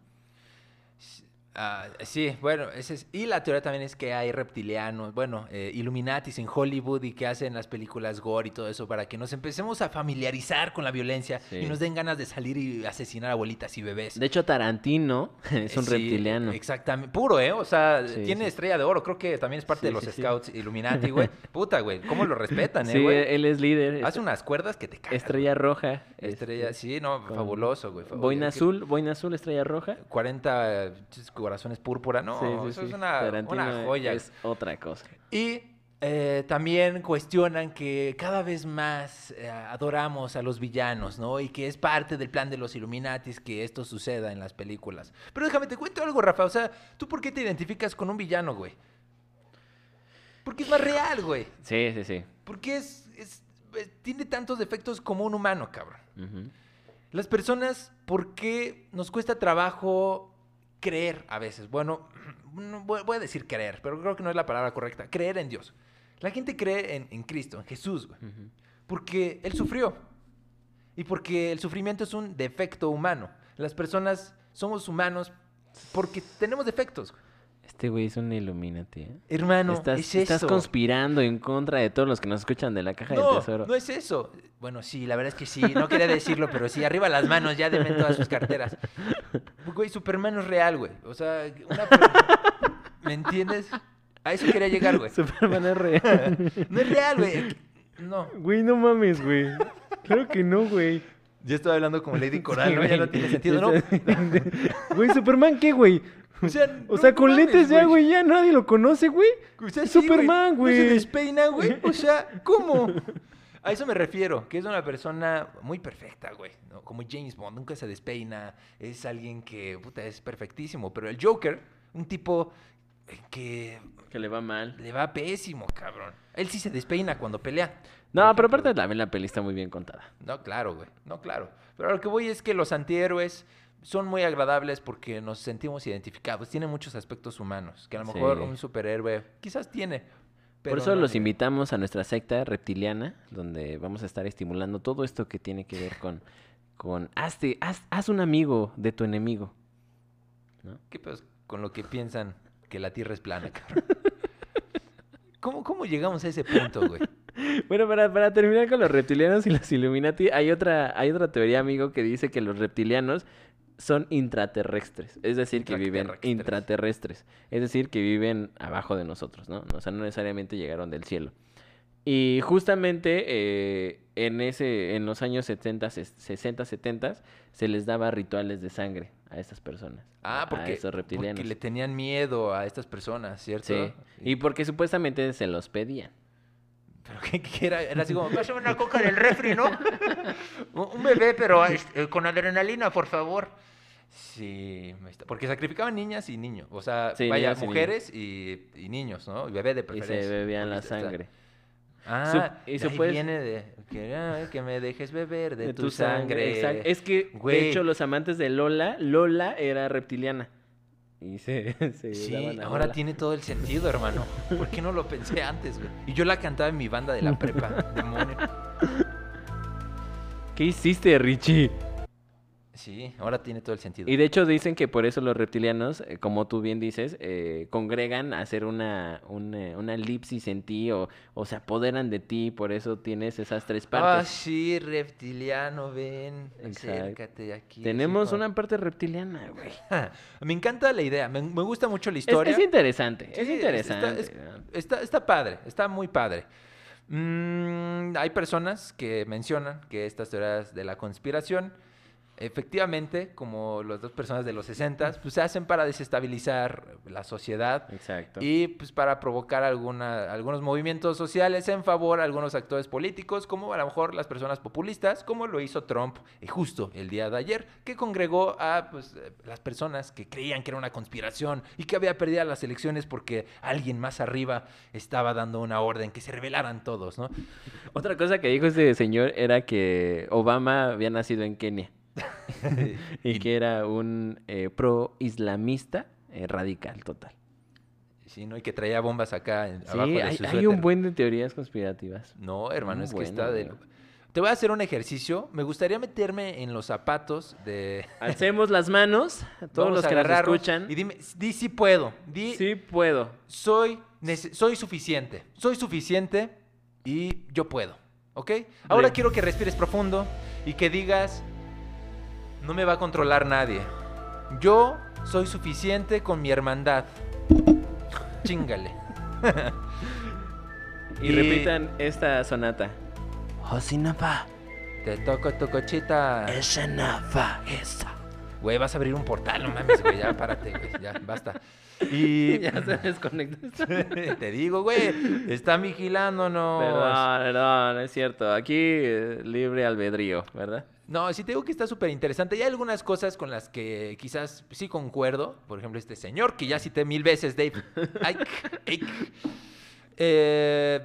Ah, sí, bueno, ese es, y la teoría también es que hay reptilianos, bueno, eh, Illuminatis en Hollywood y que hacen las películas gore y todo eso para que nos empecemos a familiarizar con la violencia Sí. y nos den ganas de salir y asesinar abuelitas y bebés. De hecho, Tarantino <laughs> es un Sí, reptiliano. Exactamente, puro, ¿eh? O sea, Sí, tiene estrella de oro, creo que también es parte de los scouts Illuminati, güey. <laughs> Puta, güey, ¿cómo lo respetan, eh, Sí, güey? él es líder. Hace unas cuerdas que te cagan. Estrella roja. Estrella, este, sí, no, fabuloso, güey. Boina azul, boina azul, estrella roja. 40 eh, corazones púrpura, no, Sí, sí, eso sí. es una, una joya. Es otra cosa. Y eh, también cuestionan que cada vez más eh, adoramos a los villanos, ¿no? Y que es parte del plan de los Illuminatis que esto suceda en las películas. Pero déjame, te cuento algo, Rafa. O sea, ¿tú por qué te identificas con un villano, güey? Porque es más real, güey. Sí, sí, sí. Porque es, es- tiene tantos defectos como un humano, cabrón. Las personas, ¿por qué nos cuesta trabajo creer a veces? Bueno, <clears throat> no voy a decir creer, pero creo que no es la palabra correcta. Creer en Dios. La gente cree en, en Cristo, en Jesús, güey, porque Él sufrió. Y porque el sufrimiento es un defecto humano. Las personas somos humanos porque tenemos defectos. Güey. Este güey es un Illuminati, ¿eh? Hermano, estás, es estás eso. conspirando en contra de todos los que nos escuchan de la caja del No, tesoro. no es eso. Bueno, sí, la verdad es que sí. No quería decirlo, pero sí, arriba las manos, ya denme todas sus carteras. Güey, Superman no es real, güey. O sea, una ¿me entiendes? A eso quería llegar, güey. Superman es real. No es real, güey. No. Güey, no mames, güey. Claro que no, güey. Ya estoy hablando como Lady Coral, Sí, ¿no? Ya no tiene sentido, ¿no? <laughs> Güey, Superman, ¿qué, güey? O sea, <laughs> O no sea, con lentes ya, güey, ya nadie lo conoce, güey. O sea, Es sí, Superman, No se güey. despeina, güey. <laughs> O sea, ¿cómo? A eso me refiero, que es una persona muy perfecta, güey. ¿no? Como James Bond, nunca se despeina. Es alguien que, puta, es perfectísimo. Pero el Joker, un tipo que Que le va mal. le va pésimo, cabrón. Él sí se despeina cuando pelea. No, pero aparte también la peli está muy bien contada. No, claro, güey. No, claro. Pero a lo que voy es que los antihéroes son muy agradables porque nos sentimos identificados. Tienen muchos aspectos humanos que a lo Sí. mejor un superhéroe quizás tiene. pero Por eso no los invitamos a nuestra secta reptiliana, donde vamos a estar estimulando todo esto que tiene que ver con, con hazte, haz, haz un amigo de tu enemigo. ¿Qué pedo con lo que piensan que la Tierra es plana, cabrón? <laughs> ¿Cómo, ¿Cómo llegamos a ese punto, güey? <laughs> Bueno, para, para terminar con los reptilianos y los Illuminati, hay otra, hay otra teoría, amigo, que dice que los reptilianos son intraterrestres, es decir, que viven Intraterrestres. es decir, que viven abajo de nosotros, ¿no? O sea, no necesariamente llegaron del cielo. Y justamente eh, en ese, en los años 70, 60, 70, se les daba rituales de sangre a estas personas. Ah, porque, a esos reptilianos. porque le tenían miedo a estas personas, ¿cierto? Sí, y porque supuestamente se los pedían. ¿Pero qué, qué era? Era así como, pásame una coca del refri, ¿no? <laughs> un bebé, pero este, con adrenalina, por favor. Sí, porque sacrificaban niñas y niños. O sea, Sí, vaya, y mujeres y, y niños, ¿no? Y bebé de Y preferencia. se bebían la sangre. Ah, y y ahí puede- viene de que, ah, que me dejes beber de, tu, sangre. exacto. Es que, Güey. de hecho, los amantes de Lola, Lola era reptiliana. Y se, <laughs> se Sí, daban ahora tiene todo el sentido, hermano. ¿Por qué no lo pensé antes, güey? Y yo la cantaba en mi banda de la prepa, demonio. ¿Qué hiciste, Richie? Sí, ahora tiene todo el sentido. Y de hecho dicen que por eso los reptilianos, eh, como tú bien dices, eh, congregan a hacer una, una, una elipsis en ti o, o se apoderan de ti, por eso tienes esas tres Ah, partes. sí, reptiliano, ven, Exacto. acércate aquí. Tenemos una parte reptiliana, güey. <laughs> Me encanta la idea, me, me gusta mucho la historia. es interesante, es interesante. Está, ¿no? es- está- está padre, está muy padre. Mm, hay personas que mencionan que estas teorías de la conspiración efectivamente, como las dos personas de los 60, pues se hacen para desestabilizar la sociedad Exacto. y pues para provocar alguna, algunos movimientos sociales en favor a algunos actores políticos, como a lo mejor las personas populistas, como lo hizo Trump eh, justo el día de ayer, que congregó a pues, eh, las personas que creían que era una conspiración y que había perdido las elecciones porque alguien más arriba estaba dando una orden que se rebelaran todos, ¿no? Otra cosa que dijo este señor era que Obama había nacido en Kenia <laughs> y que era un eh, pro-islamista eh, radical total. Sí, ¿no? Y que traía bombas acá en- Sí, abajo de hay, su hay un buen de teorías conspirativas. No, hermano, Muy es que está de... Te voy a hacer un ejercicio. Me gustaría meterme en los zapatos de... <laughs> Alcemos las manos, a todos Vamos los que nos escuchan. Y dime, di si puedo. Di, Sí puedo. soy, soy suficiente. Soy suficiente y yo puedo. ¿Ok? Ahora quiero que respires profundo y que digas, no me va a controlar nadie. Yo soy suficiente con mi hermandad. Chingale. Y, <laughs> Y- repitan esta sonata. Josinapa, Te toco tu cochita. esa nafa, esa. Güey, vas a abrir un portal, no mames, güey. Ya, párate, güey. Ya, basta. Y <laughs> Ya se desconectó. <laughs> te digo, güey, están vigilándonos. Perdón, perdón, es cierto. Aquí eh, libre albedrío, ¿verdad? No, sí te digo que está súper interesante. Y hay algunas cosas con las que quizás sí concuerdo. Por ejemplo, este señor que ya cité mil veces, Dave. <laughs> Eh,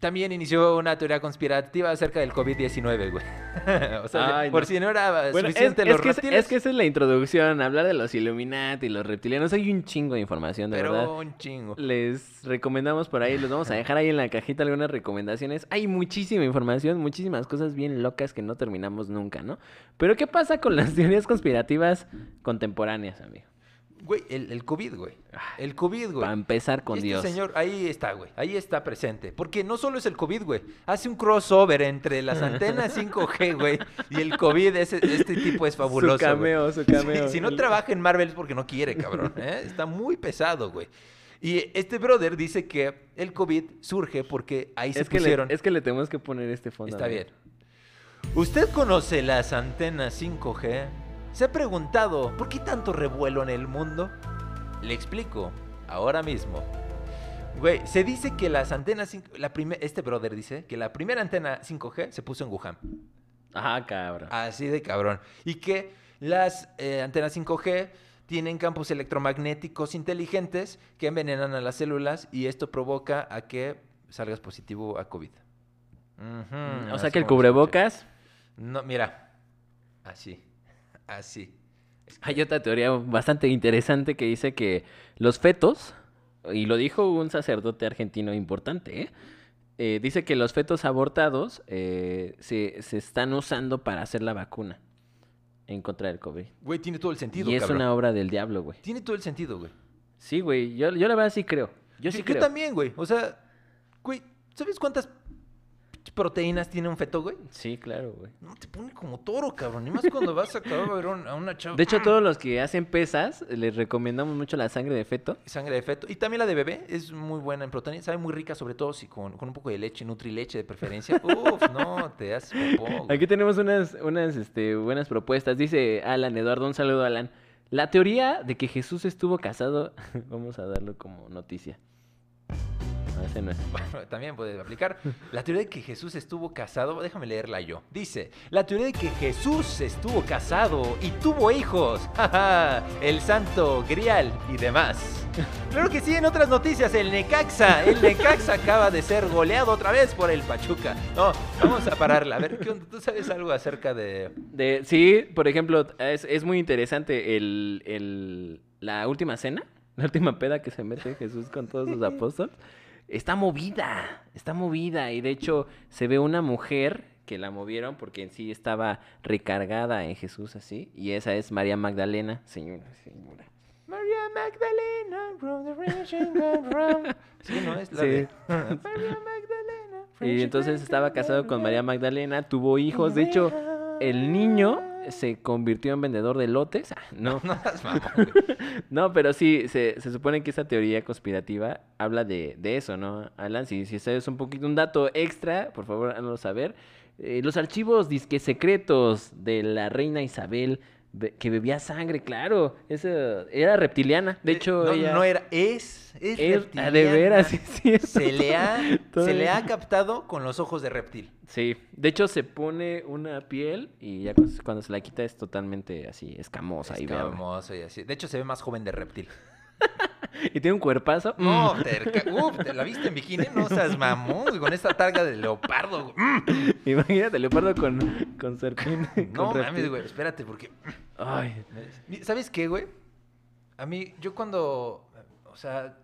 también inició una teoría conspirativa acerca del COVID-19, güey. <laughs> o sea, Ay, por no. si no era Bueno, suficiente es los que, es- reptiles, es que esa es la introducción, hablar de los Illuminati y los reptilianos. Hay un chingo de información, de pero verdad. un chingo. Les recomendamos por ahí, les vamos a dejar ahí en la cajita algunas recomendaciones. Hay muchísima información, muchísimas cosas bien locas que no terminamos nunca, ¿no? Pero ¿qué pasa con las <laughs> teorías conspirativas contemporáneas, amigo? Güey, el, el COVID, güey. El COVID, güey. Para empezar con este Dios. señor, ahí está, güey. Ahí está presente. Porque no solo es el COVID, güey. Hace un crossover entre las antenas <laughs> 5G, güey, y el COVID. Ese, este tipo es fabuloso. Su cameo, güey. su cameo. Si no trabaja en Marvel es porque no quiere, cabrón. ¿eh? Está muy pesado, güey. Y este brother dice que el COVID surge porque ahí se que, le, pusieron. es que le tenemos que poner este fondo. Está bien. ¿Usted conoce las antenas 5G? ¿Se ha preguntado por qué tanto revuelo en el mundo? Le explico, ahora mismo. Güey, se dice que las antenas 5 la este brother dice que la primera antena 5G se puso en Wuhan. Ajá, cabrón. Así de cabrón. Y que las eh, antenas 5G tienen campos electromagnéticos inteligentes que envenenan a las células y esto provoca a que salgas positivo a COVID. Ujú, o sea que el cubrebocas... No, mira. Así. Así. Hay otra teoría bastante interesante que dice que los fetos, y lo dijo un sacerdote argentino importante, ¿eh? Eh, dice que los fetos abortados eh, se, se están usando para hacer la vacuna en contra del COVID. Güey, tiene todo el sentido, y es cabrón. una obra del diablo, güey. Tiene todo el sentido, güey. Sí, güey, yo, yo la verdad sí creo. Yo sí yo, creo. también, güey. O sea, güey, ¿sabes cuántas proteínas tiene un feto, güey? Sí, claro, güey. No, te pone como toro, cabrón. Ni más cuando vas a acabar a ver a una chava. De hecho, todos los que hacen pesas, les recomendamos mucho la sangre de feto. Sangre de feto. Y también la de bebé es muy buena en proteína. Sabe muy rica, sobre todo si con, con un poco de leche, nutrileche de preferencia. <laughs> Uf, no, te haces popó, güey. Aquí tenemos unas, unas este, buenas propuestas. Dice Alan Eduardo, un saludo Alan. La teoría de que Jesús estuvo casado, <laughs> vamos a darlo como noticia. <laughs> Bueno, también puede aplicar. La teoría de que Jesús estuvo casado, déjame leerla yo. Dice, la teoría de que Jesús estuvo casado y tuvo hijos. <laughs> jaja, El santo grial y demás. <laughs> Claro que sí, en otras noticias, el Necaxa. El Necaxa acaba de ser goleado otra vez por el Pachuca. No, vamos a pararla. A ver, ¿qué onda? ¿tú sabes algo acerca de... De, sí, por ejemplo, es, es muy interesante el, el- la última cena, la última peda que se mete Jesús con todos sus apóstoles. Está movida, está movida. Y de hecho, se ve una mujer que la movieron porque en sí estaba recargada en Jesús así. Y esa es María Magdalena, señora, señora. María Magdalena, from the wrong. <laughs> Sí, no es la Sí. de... <laughs> María Magdalena. Y entonces estaba casado con María Magdalena, tuvo hijos. De hecho, el niño se convirtió en vendedor de lotes. Ah, No, <laughs> No <laughs> no, pero sí, se, se supone que esta teoría conspirativa habla de, de eso, ¿no? Alan, si, si sabes un poquito, un dato extra, por favor, háganos saber. Eh, los archivos disque secretos de la reina Isabel, be- que bebía sangre, claro, esa era reptiliana. De Eh, hecho, no, ella... no era, es, es, Es- ah, de veras, <laughs> es cierto. Se le, ha, se le ha captado con los ojos de reptil. Sí, de hecho se pone una piel y ya cu- cuando se la quita es totalmente así, escamosa y verde. Escamoso y así. De hecho, se ve más joven de reptil. <laughs> <laughs> Y tiene un cuerpazo. No, Mm. terca- uf, ¿te la viste en bikini? No seas mamón, güey, con esta targa de leopardo. güey. Mm. <laughs> Imagínate, leopardo con, con serpiente. <laughs> No con mames, güey, espérate, porque... Ay, ¿Sabes qué, güey? A mí, yo cuando... O sea...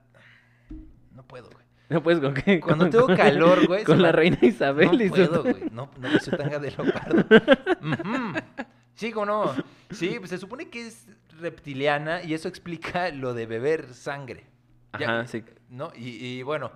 No puedo, güey. no puedes con qué. Cuando Con- tengo con- calor, güey, Con la me- reina Isabel no y su- puedo, güey. No, no, su tanga de leopardo. Ujú. Sí, ¿cómo no? Sí, pues se supone que es reptiliana y eso explica lo de beber sangre. Ya, Ajá, sí. ¿No? Y, y bueno,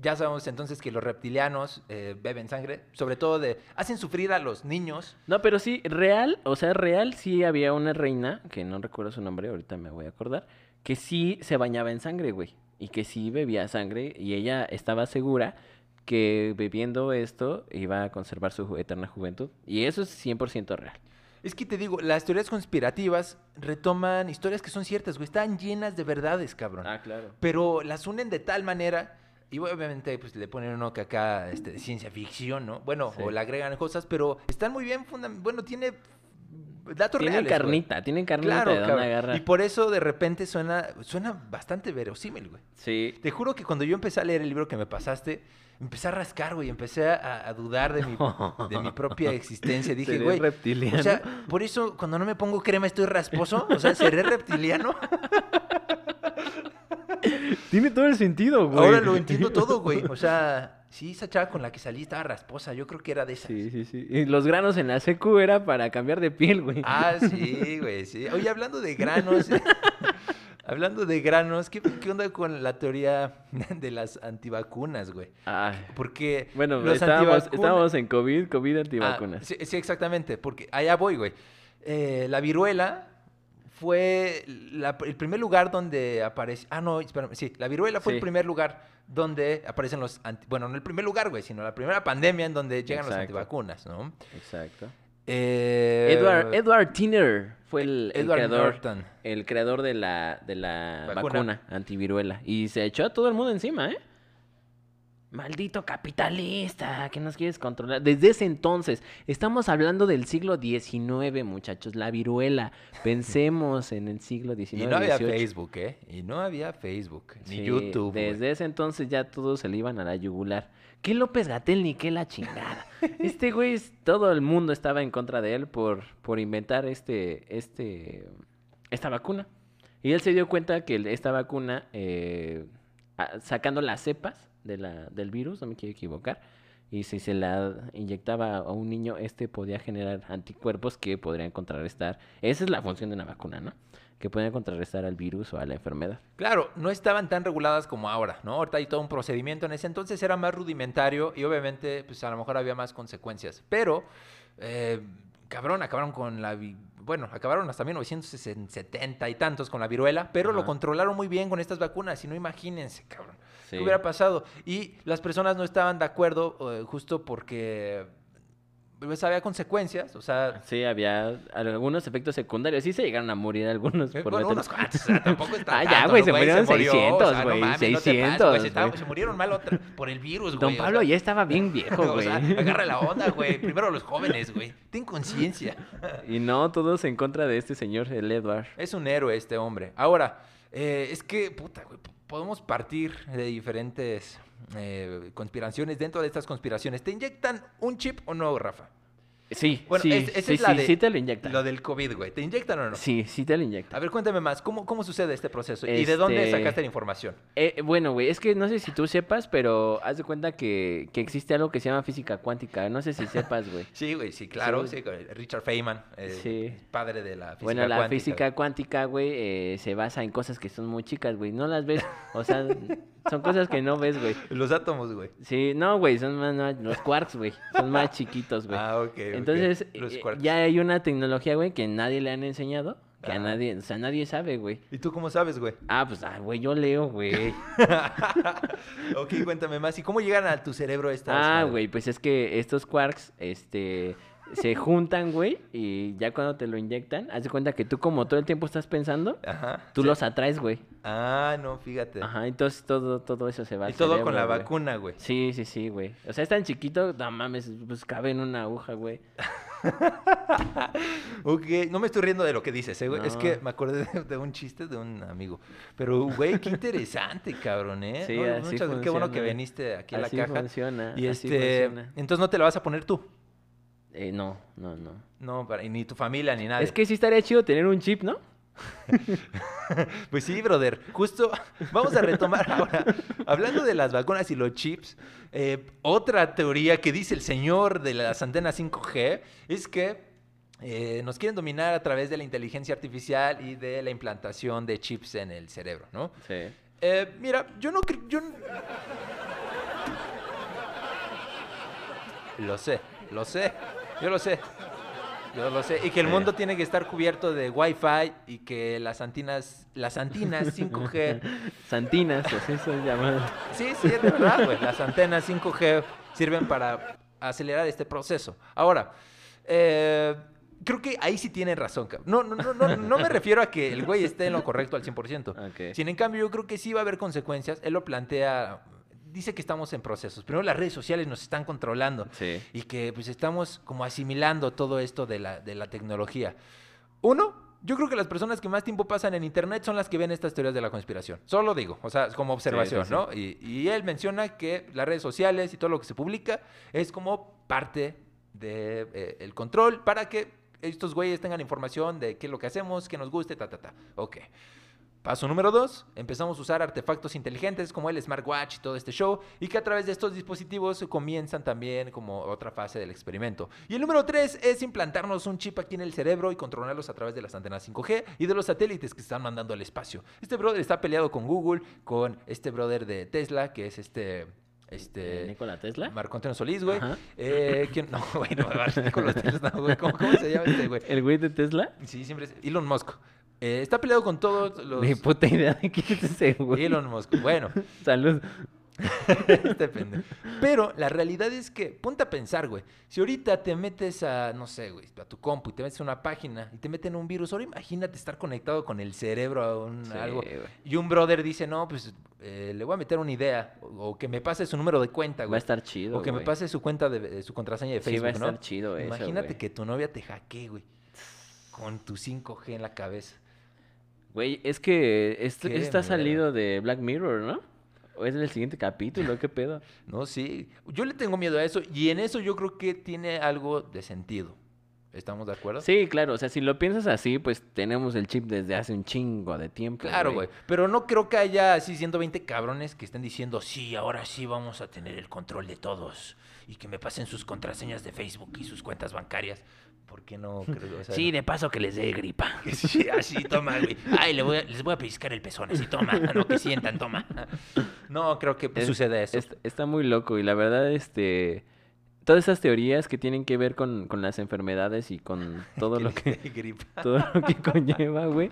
ya sabemos entonces que los reptilianos eh, beben sangre, sobre todo de... Hacen sufrir a los niños. No, pero sí, real, o sea, real sí había una reina, que no recuerdo su nombre, ahorita me voy a acordar, que sí se bañaba en sangre, güey. Y que sí bebía sangre y ella estaba segura que bebiendo esto iba a conservar su eterna juventud. Y eso es 100% real. Es que te digo, las teorías conspirativas retoman historias que son ciertas, güey. Están llenas de verdades, cabrón. claro. pero las unen de tal manera y obviamente pues le ponen uno que acá este, ciencia ficción, ¿no? Bueno, Sí. o le agregan cosas, pero están muy bien. Bueno, tiene datos Tienen reales. güey. carnita, tienen carnita Claro, de dónde. Y por eso de repente suena suena bastante verosímil, güey. Sí. Te juro que cuando yo empecé a leer el libro que me pasaste, empecé a rascar, güey, empecé a, a dudar de mi, <laughs> de mi propia existencia. <laughs> Dije, ¿Seré güey, reptiliano? o sea, por eso cuando no me pongo crema estoy rasposo, o sea, ¿seré reptiliano? <laughs> <laughs> Tiene todo el sentido, güey. Ahora lo entiendo todo, güey. O sea, <laughs> sí, esa chava con la que salí estaba rasposa. Yo creo que era de esas. Sí, sí, sí. Y los granos en la secu era para cambiar de piel, güey. Ah, sí, güey, sí. Oye, hablando de granos, <laughs> hablando de granos, ¿qué, qué onda con la teoría de las antivacunas, güey? Ay. Porque Bueno, los estábamos, antivacuna- estábamos en COVID, COVID Ah, antivacunas. sí, sí, exactamente, porque allá voy, güey. Eh, la viruela fue la- el primer lugar donde aparece... Ah, no, espérame, sí, la viruela fue el primer lugar donde aparecen los... anti- Bueno, no el primer lugar, güey, sino la primera pandemia en donde llegan los Exacto. antivacunas, ¿no? Exacto. Eh, Edward, Edward Tiner fue el, el creador. Norton. El creador de la, de la Vacuna. vacuna. antiviruela. Y se echó a todo el mundo encima, ¿eh? Maldito capitalista, que nos quieres controlar. Desde ese entonces, estamos hablando del siglo XIX, muchachos, la viruela. <laughs> Pensemos en el siglo XIX. Y no había. Facebook, ¿eh? Y no había Facebook, ni YouTube. Desde ese entonces ya todos se le iban a la yugular. ¿Qué López Gatel ni qué la chingada? <laughs> Este güey, todo el mundo estaba en contra de él por, por inventar este, este, esta vacuna. Y él se dio cuenta que esta vacuna, eh, sacando las cepas de la, del virus, no me quiero equivocar, y si se la inyectaba a un niño, este podía generar anticuerpos que podrían contrarrestar. Esa es la función de una vacuna, ¿no? Que podrían contrarrestar al virus o a la enfermedad. Claro, no estaban tan reguladas como ahora, ¿no? Ahorita hay todo un procedimiento. En ese entonces era más rudimentario y obviamente, pues a lo mejor había más consecuencias. Pero, eh, cabrón, acabaron con la... Bueno, acabaron hasta 1970 y tantos con la viruela, pero lo controlaron muy bien con estas vacunas. Y no imagínense, cabrón. Sí. ¿Qué hubiera pasado? Y las personas no estaban de acuerdo eh, justo porque pues, había consecuencias. O sea, Sí, había algunos efectos secundarios. Sí se llegaron a morir algunos Eh, por bueno, unos cuantos, o sea, tampoco está <laughs> Ah, ya, güey, ¿no, se murieron murió, 600, no güey, mames, no te pases, 600, güey, se, murieron mal otra, por el virus, güey. Don o Pablo sea, ya estaba bien viejo, <laughs> o güey. sea, agarra la onda, güey. <laughs> Primero los jóvenes, güey. Ten conciencia. y no, todos en contra de este señor, el Edward. Es un héroe este hombre. Ahora, eh, es que, puta, güey, podemos partir de diferentes eh, conspiraciones. Dentro de estas conspiraciones, ¿te inyectan un chip o no, Rafa? Sí, Bueno, sí, es- esa sí, es la sí, de- sí te lo inyectan. Lo del COVID, güey. ¿Te inyectan o no? Sí, sí te lo inyectan. A ver, cuéntame más. ¿Cómo, cómo sucede este proceso? ¿Y de dónde Este- sacaste la información? Eh, bueno, güey, es que no sé si tú sepas, pero haz de cuenta que, que existe algo que se llama física cuántica. No sé si sepas, güey. <laughs> Sí, güey, sí, claro. Sí. Richard Feynman, eh, padre de la física Bueno, la cuántica. física cuántica, güey, eh, se basa en cosas que son muy chicas, güey. No las ves, o sea, <laughs> Son cosas que no ves, güey. Los átomos, güey. Sí, no, güey, son más, más- los quarks, güey. Son más chiquitos, güey. Ah, ok. Entonces, eh, ya hay una tecnología, güey, que nadie le han enseñado. Que a nadie, o sea, nadie sabe, güey. ¿Y tú cómo sabes, güey? Ah, pues, ah, güey, yo leo, güey. <laughs> ok, cuéntame más. ¿Y cómo llegan a tu cerebro estas? Ah, güey, pues es que estos quarks, este, se juntan, güey, y ya cuando te lo inyectan, haz de cuenta que tú como todo el tiempo estás pensando, Ajá. tú sí. los atraes, güey. Ah, no, fíjate. Ajá, entonces todo, todo eso se va Y todo con la güey. vacuna, güey. Sí, sí, sí, güey. O sea, es tan chiquito, no mames, pues cabe en una aguja, güey. <laughs> Ok, no me estoy riendo de lo que dices, eh, güey. Es que me acordé de, de un chiste de un amigo. Pero, güey, qué interesante, cabrón, ¿eh? Sí, No, así muchas- Qué bueno que funciona. veniste aquí a la Así caja. funciona, Y así este, funciona. entonces no te la vas a poner tú. Eh, no, no, no. No, para- y ni tu familia ni nada. Es que sí estaría chido tener un chip, ¿no? <laughs> Pues sí, brother. Justo vamos a retomar ahora. Hablando de las vacunas y los chips, eh, otra teoría que dice el señor de las antenas 5G es que eh, nos quieren dominar a través de la inteligencia artificial y de la implantación de chips en el cerebro, ¿no? Sí. Eh, mira, yo no creo. Yo... Lo sé, lo sé, yo lo sé. Yo lo sé. Y que el Sí. mundo tiene que estar cubierto de Wi-Fi y que las antenas, las antenas 5G. <laughs> Santinas, así son llamadas. Sí, sí, es verdad, güey. Las antenas 5G sirven para acelerar este proceso. Ahora, eh, creo que ahí sí tienen razón, cabrón. No, no, no, no, no me refiero a que el güey esté en lo correcto al 100%. <laughs> Ok. Sin en cambio, yo creo que sí va a haber consecuencias. Él lo plantea, dice que estamos en procesos. Primero las redes sociales nos están controlando Sí. y que pues estamos como asimilando todo esto de la, de la tecnología. Uno, yo creo que las personas que más tiempo pasan en internet son las que ven estas teorías de la conspiración. Solo digo, o sea, como observación, sí, sí. ¿no? Y, y él menciona que las redes sociales y todo lo que se publica es como parte del control para que estos güeyes tengan información de qué es lo que hacemos, qué nos guste, ta, ta, ta. Ok. Paso número dos, empezamos a usar artefactos inteligentes como el smartwatch y todo este show, y que a través de estos dispositivos comienzan también como otra fase del experimento. Y el número tres es implantarnos un chip aquí en el cerebro y controlarlos a través de las antenas 5G y de los satélites que se están mandando al espacio. Este brother está peleado con Google, con este brother de Tesla, que es este... Este, Nikola Tesla. Marco Antonio Solís, güey. Eh, ¿quién? No, <laughs> güey, no, <laughs> Tesla, güey. ¿Cómo, ¿Cómo se llama este, güey? El güey de Tesla. Sí, siempre es Elon Musk. Eh, está peleado con todos los... Ni puta idea de quién es ese güey. Elon Musk. Bueno, <laughs> Salud. <laughs> este pendejo. Pero la realidad es que, ponte a pensar, güey. Si ahorita te metes a, no sé, güey, a tu compu y te metes a una página y te meten un virus, ahora imagínate estar conectado con el cerebro a un Sí, algo. güey. Y un brother dice, no, pues eh, le voy a meter una idea. O, o que me pase su número de cuenta, Va a güey. estar chido. O que me güey. pase su cuenta de, de su contraseña de Sí, Facebook, va a estar ¿no? chido eso, Imagínate güey. que tu novia te hackee, güey. Con tu 5G en la cabeza. Güey, es que esto, Qué está salido de Black Mirror, ¿no? ¿O es en el siguiente capítulo? ¿Qué pedo? <laughs> No, sí. Yo le tengo miedo a eso y en eso yo creo que tiene algo de sentido. ¿Estamos de acuerdo? Sí, claro. O sea, si lo piensas así, pues tenemos el chip desde hace un chingo de tiempo. Claro, güey. Pero no creo que haya así 120 cabrones que estén diciendo, sí, ahora sí vamos a tener el control de todos. Y que me pasen sus contraseñas de Facebook y sus cuentas bancarias. ¿Por qué no? Creo, o sea, Sí, de paso que les dé gripa. <laughs> Sí, así, toma, güey. Ay, le voy a- les voy a pellizcar el pezón, así, toma. No, que sientan, toma. No, creo que Es- sucede eso. es- está muy loco y la verdad, este... Todas esas teorías que tienen que ver con, con las enfermedades y con <laughs> todo lo que... Gripa. <laughs> todo lo que conlleva, güey.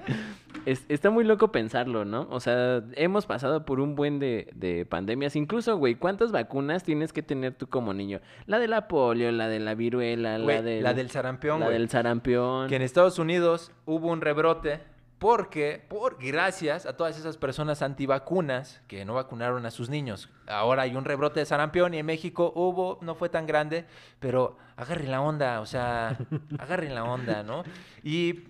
Es- está muy loco pensarlo, ¿no? O sea, hemos pasado por un buen de, de pandemias. Incluso, güey, ¿cuántas vacunas tienes que tener tú como niño? La de la polio, la de la viruela, Güey, la, del, la del sarampión, la del sarampión. que en Estados Unidos hubo un rebrote porque, por gracias a todas esas personas antivacunas que no vacunaron a sus niños. Ahora hay un rebrote de sarampión y en México hubo, no fue tan grande, pero agarren la onda, o sea, <laughs> agarren la onda, ¿no? Y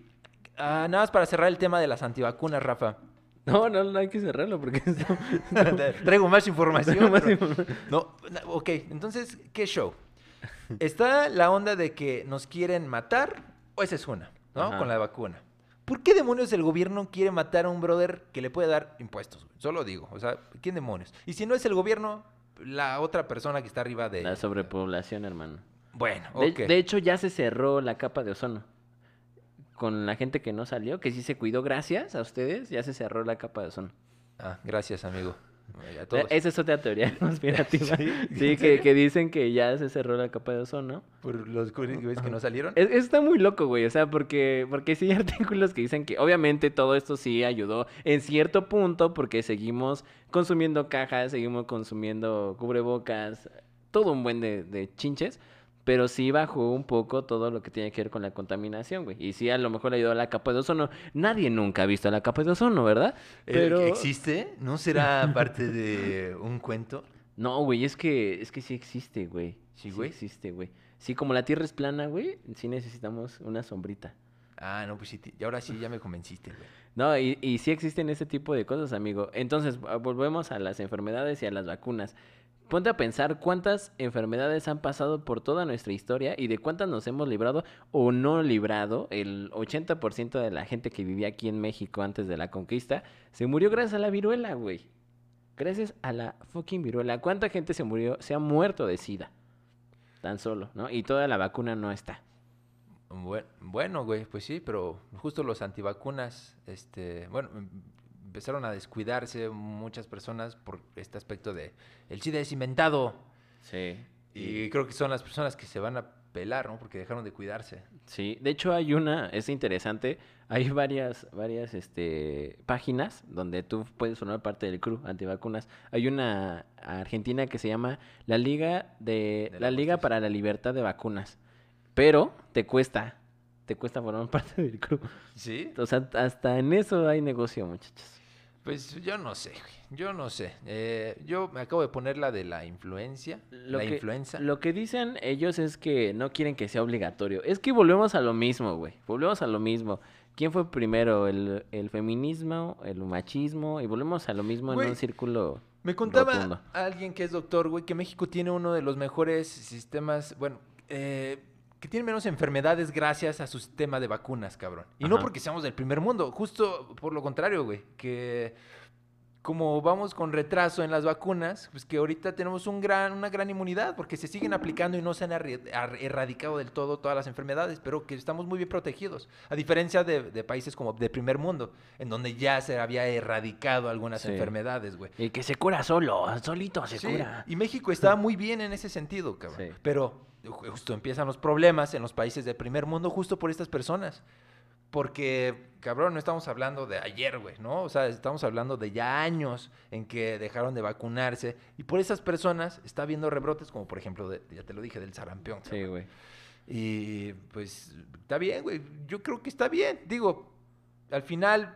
ah, nada más para cerrar el tema de las antivacunas, Rafa. No, no, no hay que cerrarlo porque... <laughs> <laughs> Traigo más información. Traigo más. No, ok, entonces, ¿qué show? Está la onda de que nos quieren matar, o esa es una, ¿no? Ajá. Con la vacuna. ¿Por qué demonios el gobierno quiere matar a un brother que le puede dar impuestos? güey? Solo digo, o sea, ¿quién demonios? Y si no es el gobierno, la otra persona que está arriba de... La sobrepoblación, hermano. Bueno, De, de hecho, ya se cerró la capa de ozono. Con la gente que no salió, que sí se cuidó gracias a ustedes, ya se cerró la capa de ozono. Ah, gracias, amigo. Esa es otra teoría <laughs> <laughs> conspirativa. Sí, Sí, ¿en que, que dicen que ya se cerró la capa de ozono. Por los güeyes que no salieron. Es- Está muy loco, güey. O sea, porque, porque sí hay <laughs> artículos que dicen que obviamente todo esto sí ayudó en cierto punto porque seguimos consumiendo cajas, seguimos consumiendo cubrebocas, todo un buen de, de chinches. Pero sí bajó un poco todo lo que tiene que ver con la contaminación, güey. Y sí, a lo mejor ayudó a la capa de ozono. Nadie nunca ha visto la capa de ozono, ¿verdad? Eh, Pero... ¿Existe? ¿No será <laughs> parte de un cuento? No, güey, es que, es que sí existe, güey. ¿Sí, güey? existe, güey. Sí, como la Tierra es plana, güey, sí necesitamos una sombrita. Ah, no, pues sí. Y ahora sí ya me convenciste, güey. No, y, y sí existen ese tipo de cosas, amigo. Entonces, ah, volvemos a las enfermedades y a las vacunas. Ponte a pensar cuántas enfermedades han pasado por toda nuestra historia y de cuántas nos hemos librado o no librado. El 80% de la gente que vivía aquí en México antes de la conquista se murió gracias a la viruela, güey. Gracias a la fucking viruela. ¿Cuánta gente se murió, se ha muerto de SIDA? Tan solo, ¿no? Y toda la vacuna no está. Bue- Bueno, güey, pues sí, pero justo los antivacunas, este, bueno, empezaron a descuidarse muchas personas por este aspecto de el SIDA es inventado. Sí. Y creo que son las personas que se van a pelar, ¿no? Porque dejaron de cuidarse. Sí, de hecho hay una, es interesante, hay varias, varias este, páginas donde tú puedes formar parte del crew antivacunas. Hay una argentina que se llama la Liga de, De la la Liga para la Libertad de Vacunas, pero te cuesta, te cuesta formar <laughs> parte del crew. ¿Sí? O sea, hasta en eso hay negocio, muchachos. Pues yo no sé, güey. Yo no sé. Eh, yo me acabo de poner la de la influencia. Lo la que, influenza. Lo que dicen ellos es que no quieren que sea obligatorio. Es que volvemos a lo mismo, güey. Volvemos a lo mismo. ¿Quién fue primero? ¿El, el feminismo? ¿El machismo? Y volvemos a lo mismo en un círculo Me contaba rotundo. alguien que es doctor, güey, que México tiene uno de los mejores sistemas, bueno, eh, que tiene menos enfermedades gracias a su sistema de vacunas, cabrón. Y no porque seamos del primer mundo, justo por lo contrario, güey, que como vamos con retraso en las vacunas, pues que ahorita tenemos un gran, una gran inmunidad porque se siguen aplicando y no se han erradicado del todo todas las enfermedades, pero que estamos muy bien protegidos, a diferencia de, de países como de primer mundo, en donde ya se había erradicado algunas Sí. enfermedades, güey. Y que se cura solo, solito se Sí, cura. Y México estaba muy bien en ese sentido, cabrón. Sí. Pero ju- justo empiezan los problemas en los países del primer mundo justo por estas personas. Porque, cabrón, no estamos hablando de ayer, güey, ¿no? O sea, estamos hablando de ya años en que dejaron de vacunarse. Y por esas personas está habiendo rebrotes, como por ejemplo, de- ya te lo dije, del sarampión. Sí, güey. Y pues está bien, güey. Yo creo que está bien. Digo, al final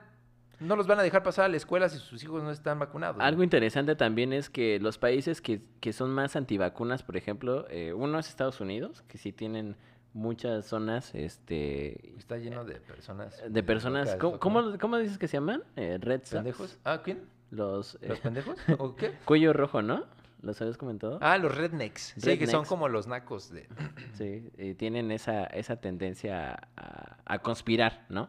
no los van a dejar pasar a la escuela si sus hijos no están vacunados. Algo interesante también es que los países que, que son más antivacunas, por ejemplo, eh, uno es Estados Unidos, que sí tienen muchas zonas, este, Está lleno de personas. de personas, locas, ¿cómo, cómo, cómo dices que se llaman? Eh, Red. ¿Pendejos? Ah, ¿quién? Los, eh, ¿Los pendejos? <laughs> ¿O qué? cuello rojo, ¿no? ¿Los habías comentado? Ah, los rednecks. Sí, que son como los nacos de... Sí, tienen esa, esa tendencia a, a conspirar, ¿no?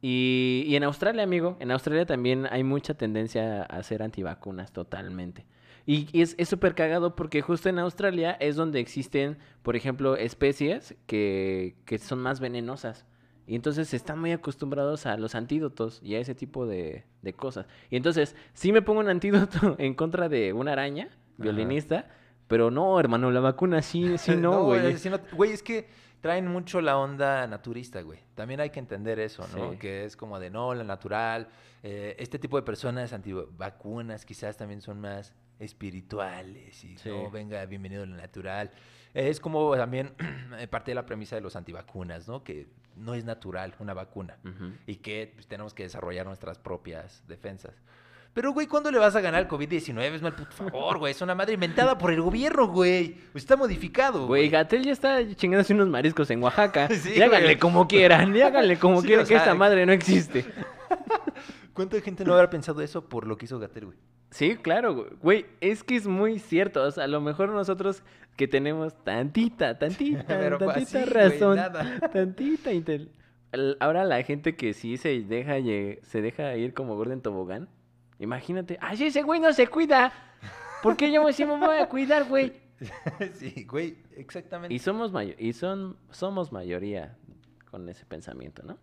Y, y en Australia, amigo, en Australia también hay mucha tendencia a ser antivacunas totalmente. Y, es súper cagado porque justo en Australia es donde existen, por ejemplo, especies que, que son más venenosas. Y entonces están muy acostumbrados a los antídotos y a ese tipo de, de cosas. Y entonces, sí me pongo un antídoto <laughs> en contra de una araña violinista, pero no, hermano, la vacuna sí, sí <laughs> no, güey. no- Güey, es que traen mucho la onda naturista, güey. También hay que entender eso, ¿no? Sí. Que es como de, no, la natural. eh, este tipo de personas antivacunas quizás también son más espirituales y Sí. no, venga, bienvenido a lo natural. Es como también <clears throat> eh, parte de la premisa de los antivacunas, ¿no? Que no es natural una vacuna. Y que pues, tenemos que desarrollar nuestras propias defensas. Pero, güey, ¿cuándo le vas a ganar al COVID-19? Es mal puto favor, güey. Es una madre inventada por el gobierno, güey. Está modificado, Güey. Gatel ya está chingándose unos mariscos en Oaxaca. <laughs> Sí, y háganle güey. como quieran, y háganle como Sí, quieran, que esta madre no existe. <laughs> ¿Cuánta gente no habrá pensado eso por lo que hizo Gatel, güey? Sí, claro, güey. Es que es muy cierto. O sea, a lo mejor nosotros que tenemos tantita, tantita, <laughs> Pero tantita así, razón, <laughs> tantita intel- el- Ahora la gente que sí se deja, se deja ir como gordo en tobogán, imagínate, ¡ay, ese güey no se cuida! ¿Por qué yo sí me voy a cuidar, güey? <laughs> sí, güey, exactamente. Y somos mayo- y son somos mayoría con ese pensamiento, ¿no?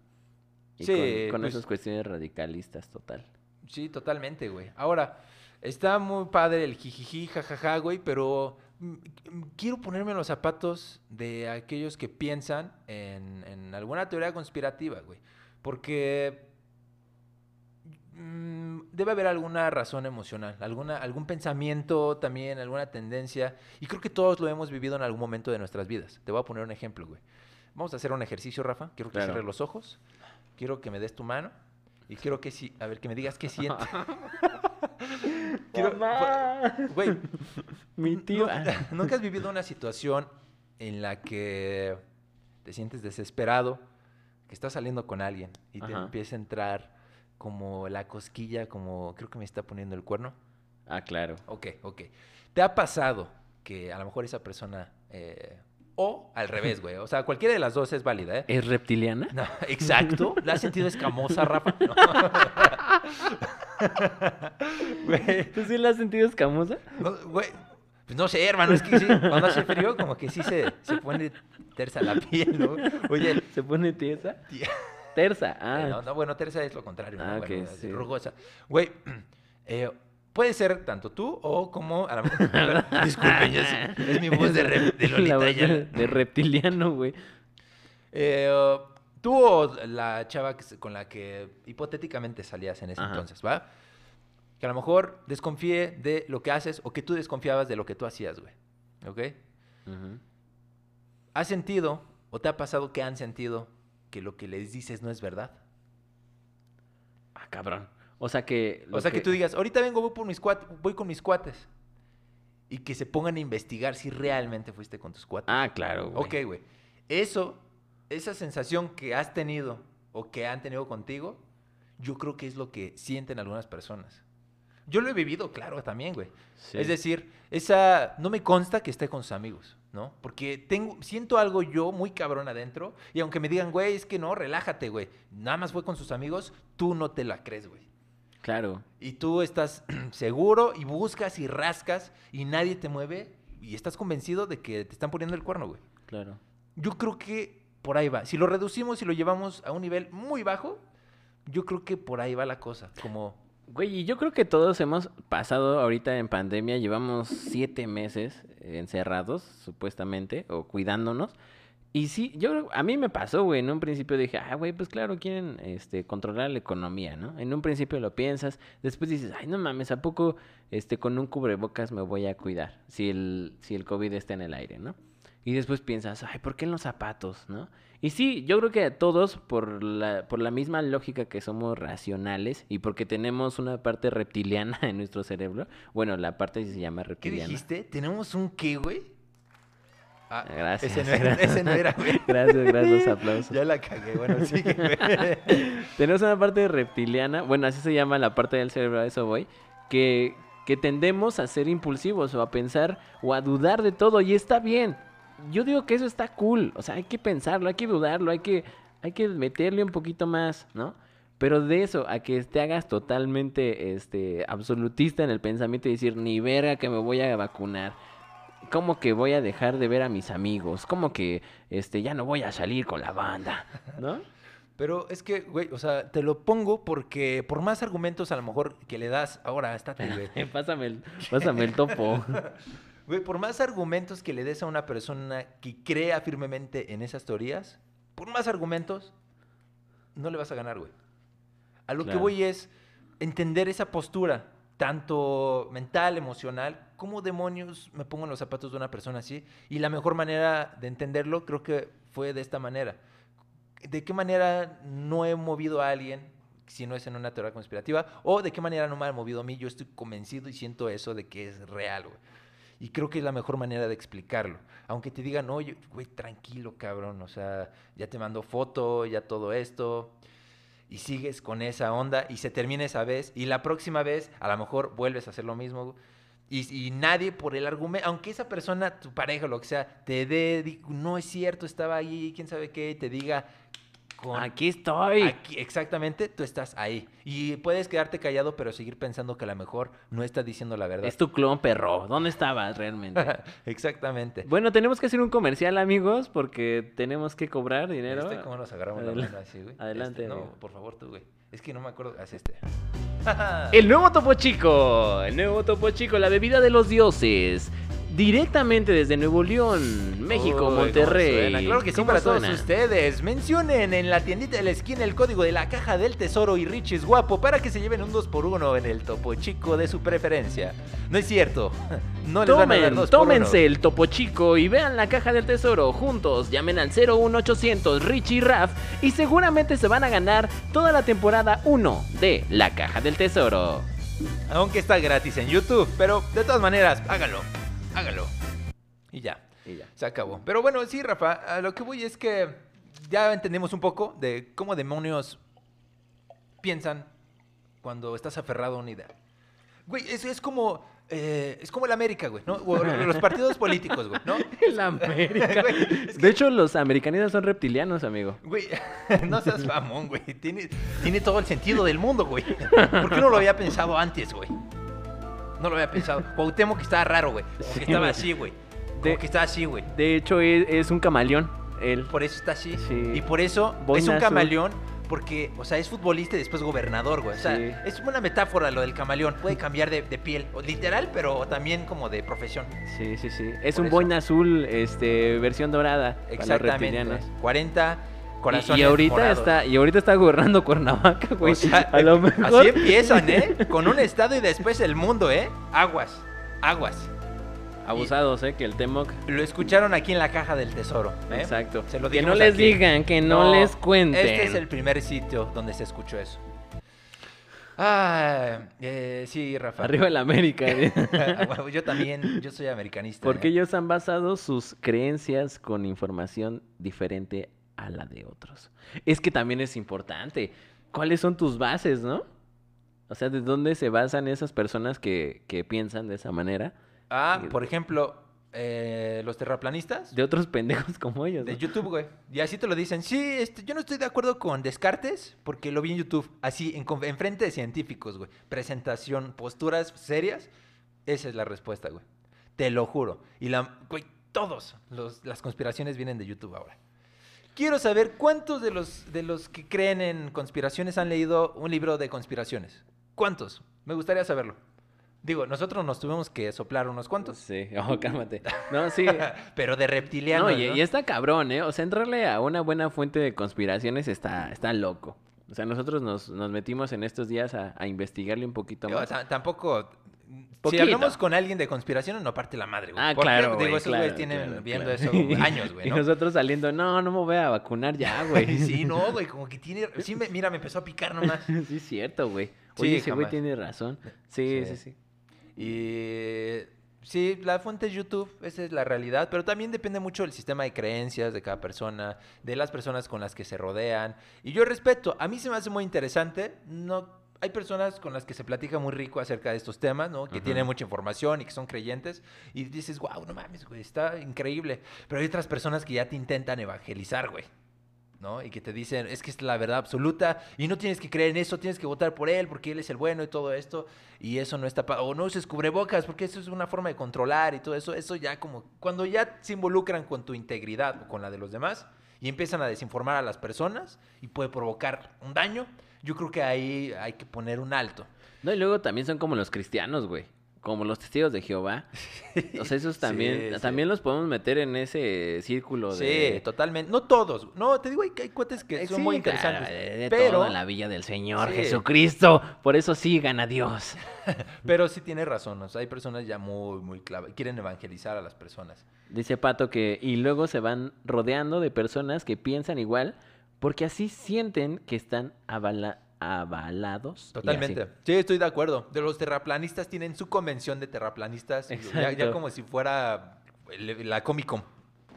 Y Sí, con, con pues- esas cuestiones radicalistas total. Sí, totalmente, güey. Ahora, Está muy padre el jijiji, jajaja, güey, pero mm, mm, quiero ponerme en los zapatos de aquellos que piensan en, en alguna teoría conspirativa, güey. Porque mm, debe haber alguna razón emocional, alguna, algún pensamiento también, alguna tendencia. Y creo que todos lo hemos vivido en algún momento de nuestras vidas. Te voy a poner un ejemplo, güey. Vamos a hacer un ejercicio, Rafa. Quiero que Claro. cierres los ojos. Quiero que me des tu mano. Y quiero que si, a ver, que me digas qué sientes. <laughs> Quiero- Güey, Mi tío. ¿nu- <laughs> ¿Nunca has vivido una situación en la que te sientes desesperado, que estás saliendo con alguien y te Ajá. empieza a entrar como la cosquilla, como creo que me está poniendo el cuerno? Ah, claro. Ok, ok. ¿Te ha pasado que a lo mejor esa persona... eh, o al revés, güey. O sea, cualquiera de las dos es válida, ¿eh? ¿Es reptiliana? No, <laughs> exacto. ¿La has sentido escamosa, Rafa? No. <laughs> Güey, ¿Tú sí la has sentido escamosa? no, güey. Pues no sé, hermano, es que sí, cuando hace frío, como que sí se, se pone tersa la piel, ¿no? Oye, ¿Se pone tiesa? tía, Tersa. Ah, eh, no, no, bueno, tersa es lo contrario, ¿no? Ah, ok, Bueno, sí. rugosa. Güey, eh, puede ser tanto tú o como a la mejor. <laughs> Disculpen, yo es mi voz de, de <laughs> La Lolita voz de, Ayala. de reptiliano, güey. Eh, tú o la chava que con la que hipotéticamente salías en ese Ajá. entonces, ¿va? Que a lo mejor desconfíe de lo que haces o que tú desconfiabas de lo que tú hacías, güey. ¿Ok? Ujú. ¿Has sentido o te ha pasado que han sentido que lo que les dices no es verdad? Ah, cabrón. O sea que... O sea, que... tú digas, ahorita vengo, voy, por mis cuat- voy con mis cuates. Y que se pongan a investigar si realmente fuiste con tus cuates. Ah, claro, güey. Ok, güey. Eso, esa sensación que has tenido o que han tenido contigo, yo creo que es lo que sienten algunas personas. Yo lo he vivido, claro, también, güey. Sí. Es decir, esa no me consta que esté con sus amigos, ¿no? Porque tengo siento algo yo muy cabrón adentro y aunque me digan, güey, es que no, relájate, güey. Nada más fue con sus amigos, tú no te la crees, güey. Claro. Y tú estás <clears throat> seguro y buscas y rascas y nadie te mueve y estás convencido de que te están poniendo el cuerno, güey. Claro. Yo creo que por ahí va. Si lo reducimos y lo llevamos a un nivel muy bajo, yo creo que por ahí va la cosa. Como, Güey, y yo creo que todos hemos pasado ahorita en pandemia, llevamos siete meses encerrados, supuestamente, o cuidándonos. Y sí, yo creo- a mí me pasó, güey, en un principio dije, ah, güey, pues claro, quieren este, controlar la economía, ¿no? En un principio lo piensas, después dices, ay, no mames, ¿a poco este, con un cubrebocas me voy a cuidar si el, si el COVID está en el aire, ¿no? Y después piensas, ay, ¿por qué en los zapatos, no? Y sí, yo creo que todos, por la, por la misma lógica que somos racionales y porque tenemos una parte reptiliana <laughs> en nuestro cerebro, bueno, la parte se llama ¿qué reptiliana. dijiste? ¿Tenemos un qué, güey? Ah, Gracias. Ese no era, <laughs> ese no era, güey. Gracias, gracias, aplausos. Ya la cagué, bueno, sí. <laughs> Tenemos una parte reptiliana, bueno, así se llama la parte del cerebro, a eso voy, que, que tendemos a ser impulsivos o a pensar o a dudar de todo y está bien. Yo digo que eso está cool, o sea, hay que pensarlo, hay que dudarlo, hay que, hay que meterle un poquito más, ¿no? Pero de eso a que te hagas totalmente este, absolutista en el pensamiento y decir, ni verga que me voy a vacunar. ¿Cómo que voy a dejar de ver a mis amigos? ¿Cómo que este, ya no voy a salir con la banda? ¿No? Pero es que, güey, o sea, te lo pongo porque por más argumentos a lo mejor que le das, ahora, estate, güey. <laughs> pásame, el, pásame el topo. <laughs> Güey, por más argumentos que le des a una persona que crea firmemente en esas teorías, por más argumentos, no le vas a ganar, güey. A lo que voy es entender esa postura, tanto mental, emocional, cómo demonios me pongo en los zapatos de una persona así. Y la mejor manera de entenderlo creo que fue de esta manera. ¿De qué manera no he movido a alguien si no es en una teoría conspirativa? ¿O de qué manera no me ha movido a mí? Yo estoy convencido y siento eso de que es real, güey. Y creo que es la mejor manera de explicarlo. Aunque te digan, oye, güey, tranquilo, cabrón. O sea, ya te mando foto, ya todo esto. Y sigues con esa onda y se termina esa vez. Y la próxima vez, a lo mejor vuelves a hacer lo mismo. Y, y nadie por el argumento, aunque esa persona, tu pareja, lo que sea, te dé, no es cierto, estaba ahí, quién sabe qué, y te diga, con, Aquí estoy. Aquí, exactamente, tú estás ahí. Y puedes quedarte callado, pero seguir pensando que a lo mejor no está diciendo la verdad. Es tu clon perro. ¿Dónde estabas realmente? <laughs> exactamente. bueno, tenemos que hacer un comercial, amigos, porque tenemos que cobrar dinero. ¿Viste cómo nos agarramos la mano así, güey? Adelante, Este, no, por favor, tú, güey. Es que no me acuerdo. Haz este. <laughs> El nuevo Topo Chico. El nuevo Topo Chico, la bebida de los dioses. Directamente desde Nuevo León, México, Uy, Monterrey. Claro que sí, ¿Cómo para todos ustedes. Mencionen en la tiendita de la esquina el código de la caja del tesoro y Richie es guapo para que se lleven un 2x1 en el topo chico de su preferencia. No es cierto. <laughs> No les van a dar Tomen, 2 tómense el Topo Chico y vean la caja del tesoro juntos. Llamen al 01800 Richie Raff y seguramente se van a ganar toda la temporada 1 de la caja del tesoro. Aunque está gratis en YouTube, pero de todas maneras, hágalo. Hágalo. Y ya. Y ya. Se acabó. Pero bueno, sí, Rafa, a lo que voy es que ya entendemos un poco de cómo demonios piensan cuando estás aferrado a una idea. Güey, eso es como. eh, es como el América, güey, ¿no? O <laughs> los partidos políticos, güey, ¿no? <laughs> El América. Güey, es que- De hecho, los americanistas son reptilianos, amigo. Güey, <laughs> no seas mamón, güey. Tiene, tiene todo el sentido del mundo, güey. ¿Por qué no lo había pensado antes, güey? No lo había pensado. <laughs> Cuauhtémoc que estaba raro, güey. Como Sí, que estaba güey. así, güey. Como De- que estaba así, güey. De hecho, es, es un camaleón. Él. Por eso está así. Sí. Y por eso es un camaleón. Porque, o sea, es futbolista y después gobernador, güey. O sea, Sí. es una metáfora lo del camaleón. Puede cambiar de, de piel. Literal, pero también como de profesión. Sí, sí, sí. Es Por un boina azul, este, versión dorada. para los Exactamente. reptilianos. 40 Y, corazones y ahorita morados. está, y ahorita está gobernando Cuernavaca, güey. O sea, a lo mejor. Así empiezan, ¿eh? <laughs> Con un estado y después el mundo, ¿eh? Aguas, aguas. Abusados, eh, que el Temoc. Lo escucharon aquí en la caja del tesoro. ¿eh? Exacto. Se lo que no les aquí. digan, que no, les cuenten. Este es el primer sitio donde se escuchó eso. Ah, eh, sí, Rafa. Arriba el América. ¿eh? <laughs> Ah, bueno, yo también, yo soy americanista. Porque ¿eh? ellos han basado sus creencias con información diferente a la de otros. Es que también es importante. ¿Cuáles son tus bases, no? O sea, ¿de dónde se basan esas personas que, que piensan de esa manera? Ah, por ejemplo, eh, los terraplanistas. De otros <laughs> pendejos como ellos. De ¿no? YouTube, güey. Y así te lo dicen. Sí, este, yo no estoy de acuerdo con Descartes porque lo vi en YouTube. Así, en, en frente de científicos, güey. Presentación, posturas serias. Esa es la respuesta, güey. Te lo juro. Y la, güey, todos los, las conspiraciones vienen de YouTube ahora. Quiero saber cuántos de los, de los que creen en conspiraciones han leído un libro de conspiraciones. ¿Cuántos? Me gustaría saberlo. Digo, nosotros nos tuvimos que soplar unos cuantos. Sí, <laughs> oh, cálmate. No, <laughs> sí. Pero de reptilianos. No, y, ¿no? y está cabrón, ¿eh? O sea, entrarle a una buena fuente de conspiraciones está, está loco. O sea, nosotros nos, nos metimos en estos días a, a investigarle un poquito más. ta- tampoco. Poquito. Si hablamos con alguien de conspiración, no parte la madre, güey. Ah, Porque, claro, Digo, güey, esos claro, güeyes tienen claro, viendo claro. eso <laughs> años, güey, Y ¿no? nosotros saliendo, no, no me voy a vacunar ya, <laughs> güey. sí, no, güey, como que tiene... Sí, me- mira, me empezó a picar nomás. <laughs> sí, es cierto, güey. Sí, Oye, ese güey tiene razón. Sí, Sí. sí, sí. Y... Sí, la fuente es YouTube, esa es la realidad, pero también depende mucho del sistema de creencias de cada persona, de las personas con las que se rodean. Y yo respeto, a mí se me hace muy interesante, no hay personas con las que se platica muy rico acerca de estos temas, ¿no? Que tienen mucha información y que son creyentes y dices, wow, no mames, güey, está increíble. Pero hay otras personas que ya te intentan evangelizar, güey. ¿no? Y que te dicen, es que es la verdad absoluta y no tienes que creer en eso, tienes que votar por él porque él es el bueno y todo esto y eso no está... O no uses cubrebocas porque eso es una forma de controlar y todo eso. Eso ya como... Cuando ya se involucran con tu integridad o con la de los demás y empiezan a desinformar a las personas y puede provocar un daño, yo creo que ahí hay que poner un alto. No, y luego también son como los cristianos, güey. Como los testigos de Jehová. O sea, esos <laughs> también, Sí, sí. también los podemos meter en ese círculo de... Sí, totalmente. No todos. No, te digo, hay, hay cuates que son muy claro, interesantes. de- de pero... todo en la villa del Señor. Jesucristo. Por eso sigan a Dios. <laughs> Pero sí tiene razón, o sea, hay personas ya muy, muy clave, quieren evangelizar a las personas. Dice Pato que y luego se van rodeando de personas que piensan igual porque así sienten que están avala- avalados. Totalmente. Sí, estoy de acuerdo. De los terraplanistas tienen su convención de terraplanistas, ya, como si fuera la Comic Con.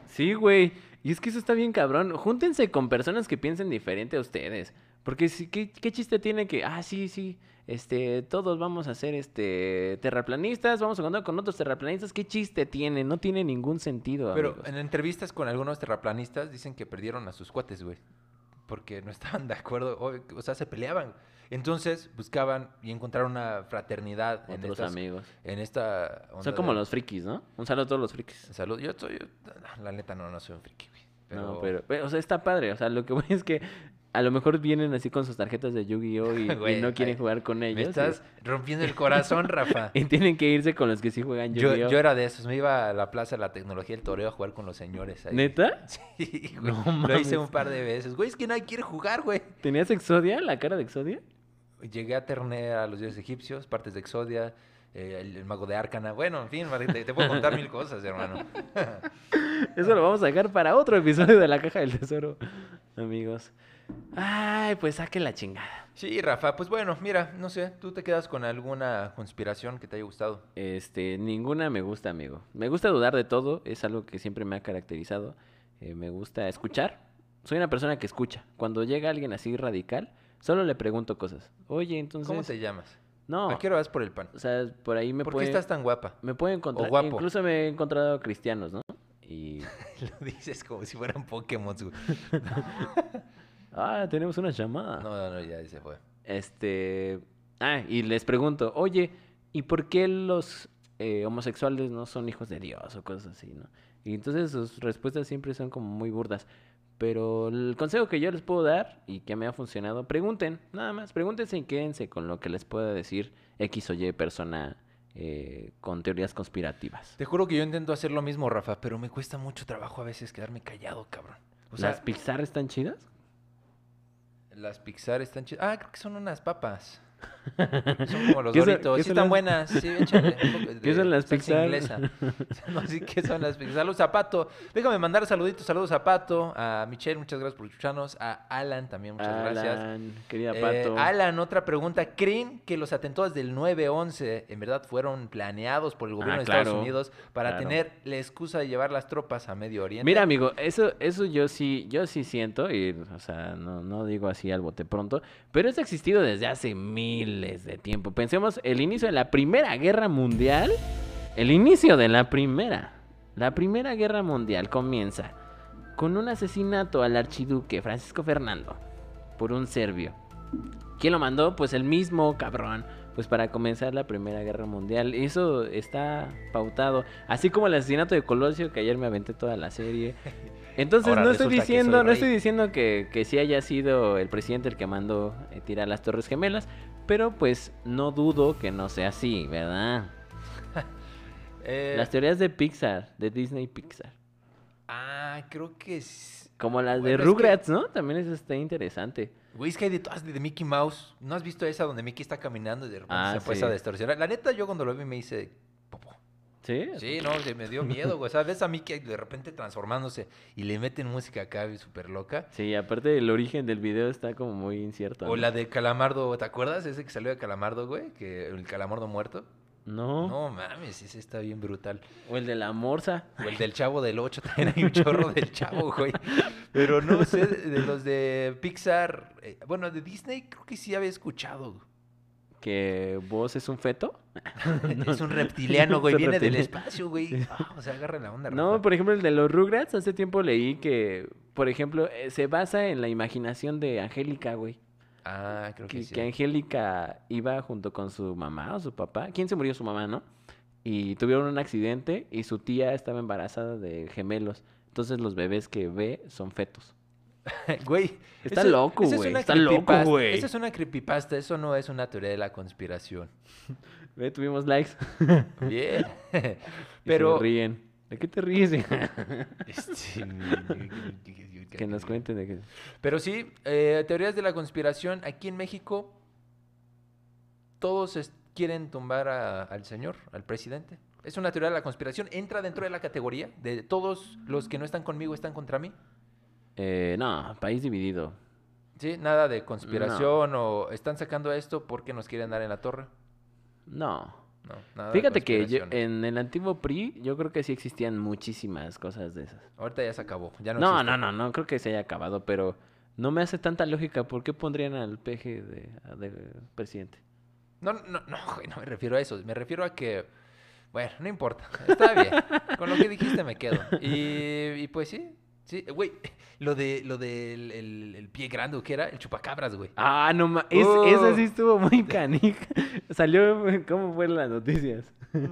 Sí, güey. Y es que eso está bien cabrón. Júntense con personas que piensen diferente a ustedes. Porque sí, ¿qué, qué chiste tiene que, ah, sí, sí, este, todos vamos a ser este terraplanistas, vamos a contar con otros terraplanistas. ¿Qué chiste tiene? No tiene ningún sentido. Pero amigos. en entrevistas con algunos terraplanistas dicen que perdieron a sus cuates, güey. Porque no estaban de acuerdo, o, o sea, se peleaban. Entonces buscaban y encontraron una fraternidad en, otros estas- amigos. en esta... onda Son como de- los frikis, ¿no? Un saludo a todos los frikis. Salud. Yo soy... La neta no, no soy un friki, güey. Pero... No, pero, o sea, está padre. O sea, lo que voy es que a lo mejor vienen así con sus tarjetas de Yu-Gi-Oh! Y, <laughs> no quieren ay, jugar con ellos. Me y- estás rompiendo el corazón, Rafa. <laughs> Y, tienen que irse con los que sí juegan Yu-Gi-Oh! yo era de esos, me iba a la plaza de la tecnología del toreo a jugar con los señores. ahí. ¿Neta? <laughs> Sí, güey. No Lo hice un par de veces. Güey, es que nadie quiere jugar, güey. ¿Tenías Exodia? ¿La cara de Exodia? Llegué a ternear a los dioses egipcios, partes de Exodia, eh, el, el mago de Arcana. Bueno, en fin, te, te puedo contar mil cosas, hermano. Eso lo vamos a dejar para otro episodio de la caja del tesoro, amigos. Ay, pues saque la chingada. Sí, Rafa, pues bueno, mira, no sé, ¿tú te quedas con alguna conspiración que te haya gustado? Este, ninguna me gusta, amigo. Me gusta dudar de todo, es algo que siempre me ha caracterizado. Eh, me gusta escuchar. Soy una persona que escucha. Cuando llega alguien así radical, solo le pregunto cosas. Oye, entonces. ¿Cómo te llamas? No. ¿A qué hora vas por el pan? O sea, por ahí me ¿Por puede. qué estás tan guapa? Me puede encontrar. guapo? Incluso me he encontrado cristianos, ¿no? Y. <laughs> <laughs> Lo dices como si fueran Pokémon. <laughs> Ah, tenemos una llamada. No, no, no, ya se fue. Este. Ah, y les pregunto, oye, ¿y por qué los eh, homosexuales no son hijos de Dios o cosas así, no? Y entonces sus respuestas siempre son como muy burdas. Pero el consejo que yo les puedo dar y que me ha funcionado, pregunten, nada más, pregúntense y quédense con lo que les pueda decir X o Y persona eh, con teorías conspirativas. Te juro que yo intento hacer lo mismo, Rafa, pero me cuesta mucho trabajo a veces quedarme callado, cabrón. O sea, ¿Las Pixar están chidas? las Pixar están chidas. Ah, creo que son unas papas. Son como los ¿Qué son- Doritos. Sí están las- buenas. Sí, échale. <laughs> de <laughs> <laughs> ¿Qué son las Pixar? inglesa. No sé qué son las Pixar. Saludos a Pato. Déjame mandar saluditos. Saludos a Pato, a Michelle, muchas gracias por escucharnos. A Alan también, muchas gracias. Alan, querida Eh, Pato. Alan, otra pregunta. ¿Creen que los atentados del 9-11 en verdad fueron planeados por el gobierno Ah, de Estados Unidos para claro. tener la excusa de llevar las tropas a Medio Oriente? Mira, amigo, eso, eso yo sí, yo sí siento, y, o sea, no, no digo así al bote pronto, pero eso ha existido desde hace miles de tiempo. Pensemos, el inicio de la Primera Guerra Mundial, el inicio de la Primera, la Primera Guerra Mundial comienza con un asesinato al archiduque Francisco Fernando por un serbio. ¿Quién lo mandó? Pues el mismo cabrón. Pues para comenzar la Primera Guerra Mundial. Eso está pautado. Así como el asesinato de Colosio, que ayer me aventé toda la serie. <laughs> Entonces Ahora no estoy diciendo, no estoy diciendo que, que sí haya sido el presidente el que mandó eh, tirar las Torres Gemelas. Pero pues no dudo que no sea así, ¿verdad? <laughs> Eh, Las teorías de Pixar, de Disney Pixar. Ah, creo que... es- Como las de Bueno, es que- Rugrats, ¿no? También eso está interesante. Güey, es que hay de todas de Mickey Mouse. ¿No has visto esa donde Mickey está caminando y de repente Ah, se empieza sí. a distorsionar? La neta, yo cuando lo vi me hice... popó. ¿Sí? Sí, no, me dio miedo, güey. O sea, ves a Mickey de repente transformándose y le meten música acá súper loca. Sí, aparte el origen del video está como muy incierto. O ¿no? la de Calamardo, ¿te acuerdas? Ese que salió de Calamardo, güey. Que el Calamardo muerto. No. No mames, ese está bien brutal. O el de la morsa. O el del Chavo del 8, <laughs> también hay un chorro del Chavo, güey. Pero no sé, de los de Pixar, eh, bueno, de Disney creo que sí había escuchado. Que vos es un feto. <laughs> Es un reptiliano, <laughs> güey, viene del espacio, güey. Ah, o sea, agarra la onda. No, Rafa. por ejemplo, el de los Rugrats, hace tiempo leí que, por ejemplo, eh, se basa en la imaginación de Angélica, güey. Ah, creo que, Que, sí. que Angélica iba junto con su mamá o su papá. ¿Quién se murió? Su mamá, ¿no? Y tuvieron un accidente y su tía estaba embarazada de gemelos. Entonces los bebés que ve son fetos. <laughs> Güey. Está eso- loco, güey, está loco, güey. Esa es una creepypasta, eso no es una teoría de la conspiración. <laughs> Ve, tuvimos likes. <laughs> Bien. Y Pero... se ríen. ¿De qué te ríes? <laughs> Este, <laughs> que nos cuenten de qué. Pero sí, eh, teorías de la conspiración. Aquí en México, todos quieren tumbar a- al señor, al presidente. Es una teoría de la conspiración. Entra dentro de la categoría de todos los que no están conmigo están contra mí. Eh, no, país dividido. Sí, nada de conspiración o están sacando esto porque nos quieren dar en la torre. No. No, nada Fíjate que yo- en el antiguo PRI yo creo que sí existían muchísimas cosas de esas. Ahorita ya se acabó. Ya no, No, no, no, no, creo que se haya acabado, pero no me hace tanta lógica. ¿Por qué pondrían al peje de, de presidente? No, no, no, no me refiero a eso. Me refiero a que, bueno, no importa. Está bien. Con lo que dijiste me quedo. Y, y pues sí, sí, güey, <laughs> lo de lo del el, el pie grande, ¿o ¿qué era? El chupacabras, güey. Ah, no ma- es, Oh. esa sí estuvo muy canija. <laughs> Salió, ¿cómo fueron las noticias? <laughs>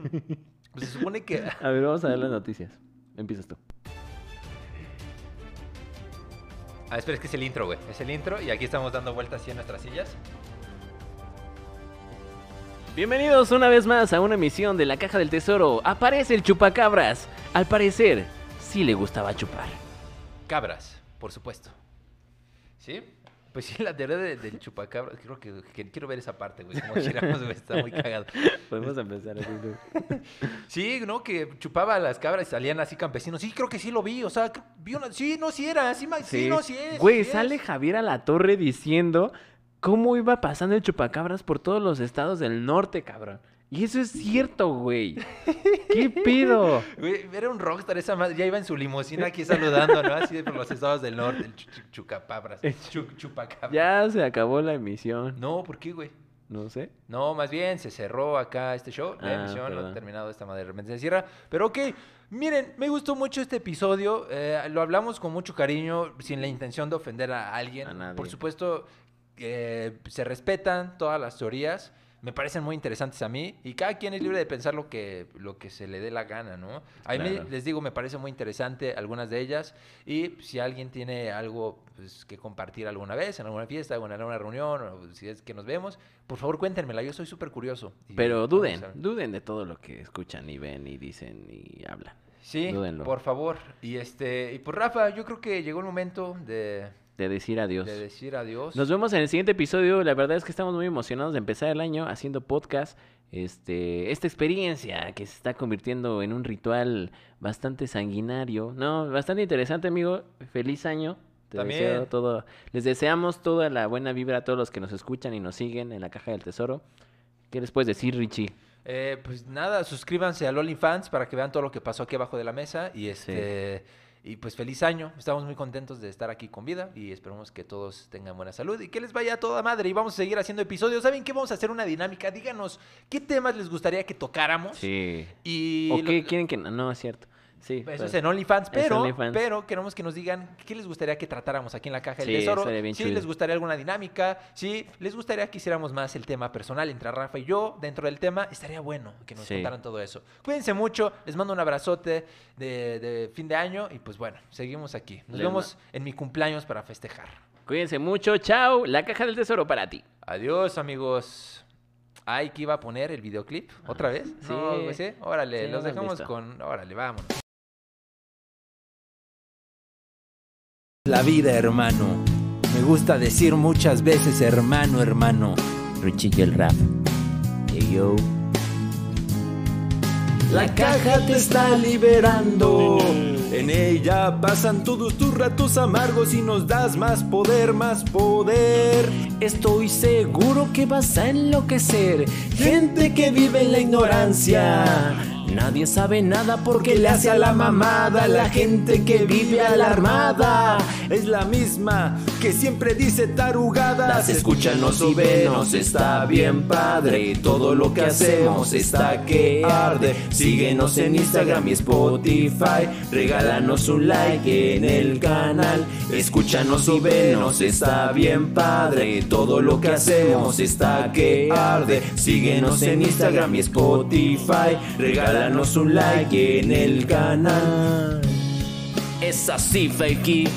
Pues se supone que A ver, vamos a ver las noticias. Empiezas tú. Ah, espera, es que es el intro, güey. Es el intro y aquí estamos dando vueltas así en nuestras sillas. Bienvenidos una vez más a una emisión de la Caja del Tesoro. Aparece el chupacabras. Al parecer, sí le gustaba chupar. Cabras, por supuesto. ¿Sí? Pues sí, la teoría de- del chupacabras. Creo que, que quiero ver esa parte, güey. Como giramos, güey. Está muy cagado. Podemos empezar así. <laughs> Sí, ¿no? Que chupaba a las cabras y salían así campesinos. Sí, creo que sí lo vi. O sea, vi una... Sí, no, sí era. Sí, no, sí es. Güey, sí es. sale Javier a la torre diciendo cómo iba pasando el chupacabras por todos los estados del norte, cabrón. Y eso es cierto, güey. <laughs> ¿Qué pido? Güey, era un rockstar esa madre. Ya iba en su limusina aquí saludando, ¿no? Así de por los estados del norte. El chu- chu- chucapabras. Chupacabras. Ya se acabó la emisión. No, ¿por qué, güey? No sé. No, más bien se cerró acá este show, la Ah, emisión, lo perdón. ha terminado esta madre, de repente se cierra. Pero ok, miren, me gustó mucho este episodio, eh, lo hablamos con mucho cariño, sin la intención de ofender a alguien. A nadie. Por supuesto, eh, se respetan todas las teorías, me parecen muy interesantes a mí, y cada quien es libre de pensar lo que, lo que se le dé la gana, ¿no? A mí, Claro. les digo, me parece muy interesante algunas de ellas, y si alguien tiene algo pues, que compartir alguna vez, en alguna fiesta, en alguna reunión, o si es que nos vemos, por favor cuéntenmela, yo soy súper curioso. y Pero duden, duden de todo lo que escuchan y ven y dicen y hablan. Sí, dúdenlo. por favor. Y este, y pues Rafa, yo creo que llegó el momento de, De decir adiós. de decir adiós. Nos vemos en el siguiente episodio. La verdad es que estamos muy emocionados de empezar el año haciendo podcast. Este, esta experiencia que se está convirtiendo en un ritual bastante sanguinario. No, bastante interesante, amigo. Feliz año. Te También. deseo todo. Les deseamos toda la buena vibra a todos los que nos escuchan y nos siguen en la caja del tesoro. ¿Qué les puedes decir, Richie? Eh, pues nada, suscríbanse al OnlyFans para que vean todo lo que pasó aquí abajo de la mesa. Y este. Y pues feliz año. Estamos muy contentos de estar aquí con vida y esperamos que todos tengan buena salud y que les vaya a toda madre. Y vamos a seguir haciendo episodios. ¿Saben qué? Vamos a hacer una dinámica. Díganos qué temas les gustaría que tocáramos. Sí. Y ¿O lo- qué quieren que.? No, no, es cierto. Sí. Eso pues, es en OnlyFans, pero, OnlyFans. pero queremos que nos digan qué les gustaría que tratáramos aquí en la caja del Sí, tesoro. si chido. les gustaría alguna dinámica, si les gustaría que hiciéramos más el tema personal entre Rafa y yo dentro del tema, estaría bueno que nos Sí. contaran todo eso. Cuídense mucho, les mando un abrazote de, de fin de año y pues bueno, seguimos aquí. Nos vemos en mi cumpleaños para festejar. Cuídense mucho. Chao. La caja del tesoro para ti. Adiós, amigos. Ay, que iba a poner el videoclip otra vez. Sí. No, pues, ¿sí? Órale, Sí, los dejamos visto. con. Órale, vámonos. La vida, hermano. Me gusta decir muchas veces, hermano, hermano. Richie el rap. Yo. La caja te está liberando. En ella pasan todos tus ratos amargos y nos das más poder, más poder. Estoy seguro que vas a enloquecer. Gente que vive en la ignorancia. Nadie sabe nada porque le hace a la mamada. La gente que vive alarmada es la misma que siempre dice tarugadas. Escúchanos y venos, está bien padre. Todo lo que hacemos está que arde. Síguenos en Instagram y Spotify. Regálanos un like en el canal. Escúchanos y venos, está bien padre. Todo lo que hacemos está que arde. Síguenos en Instagram y Spotify. Regálanos un like en el canal. Es así, fakey.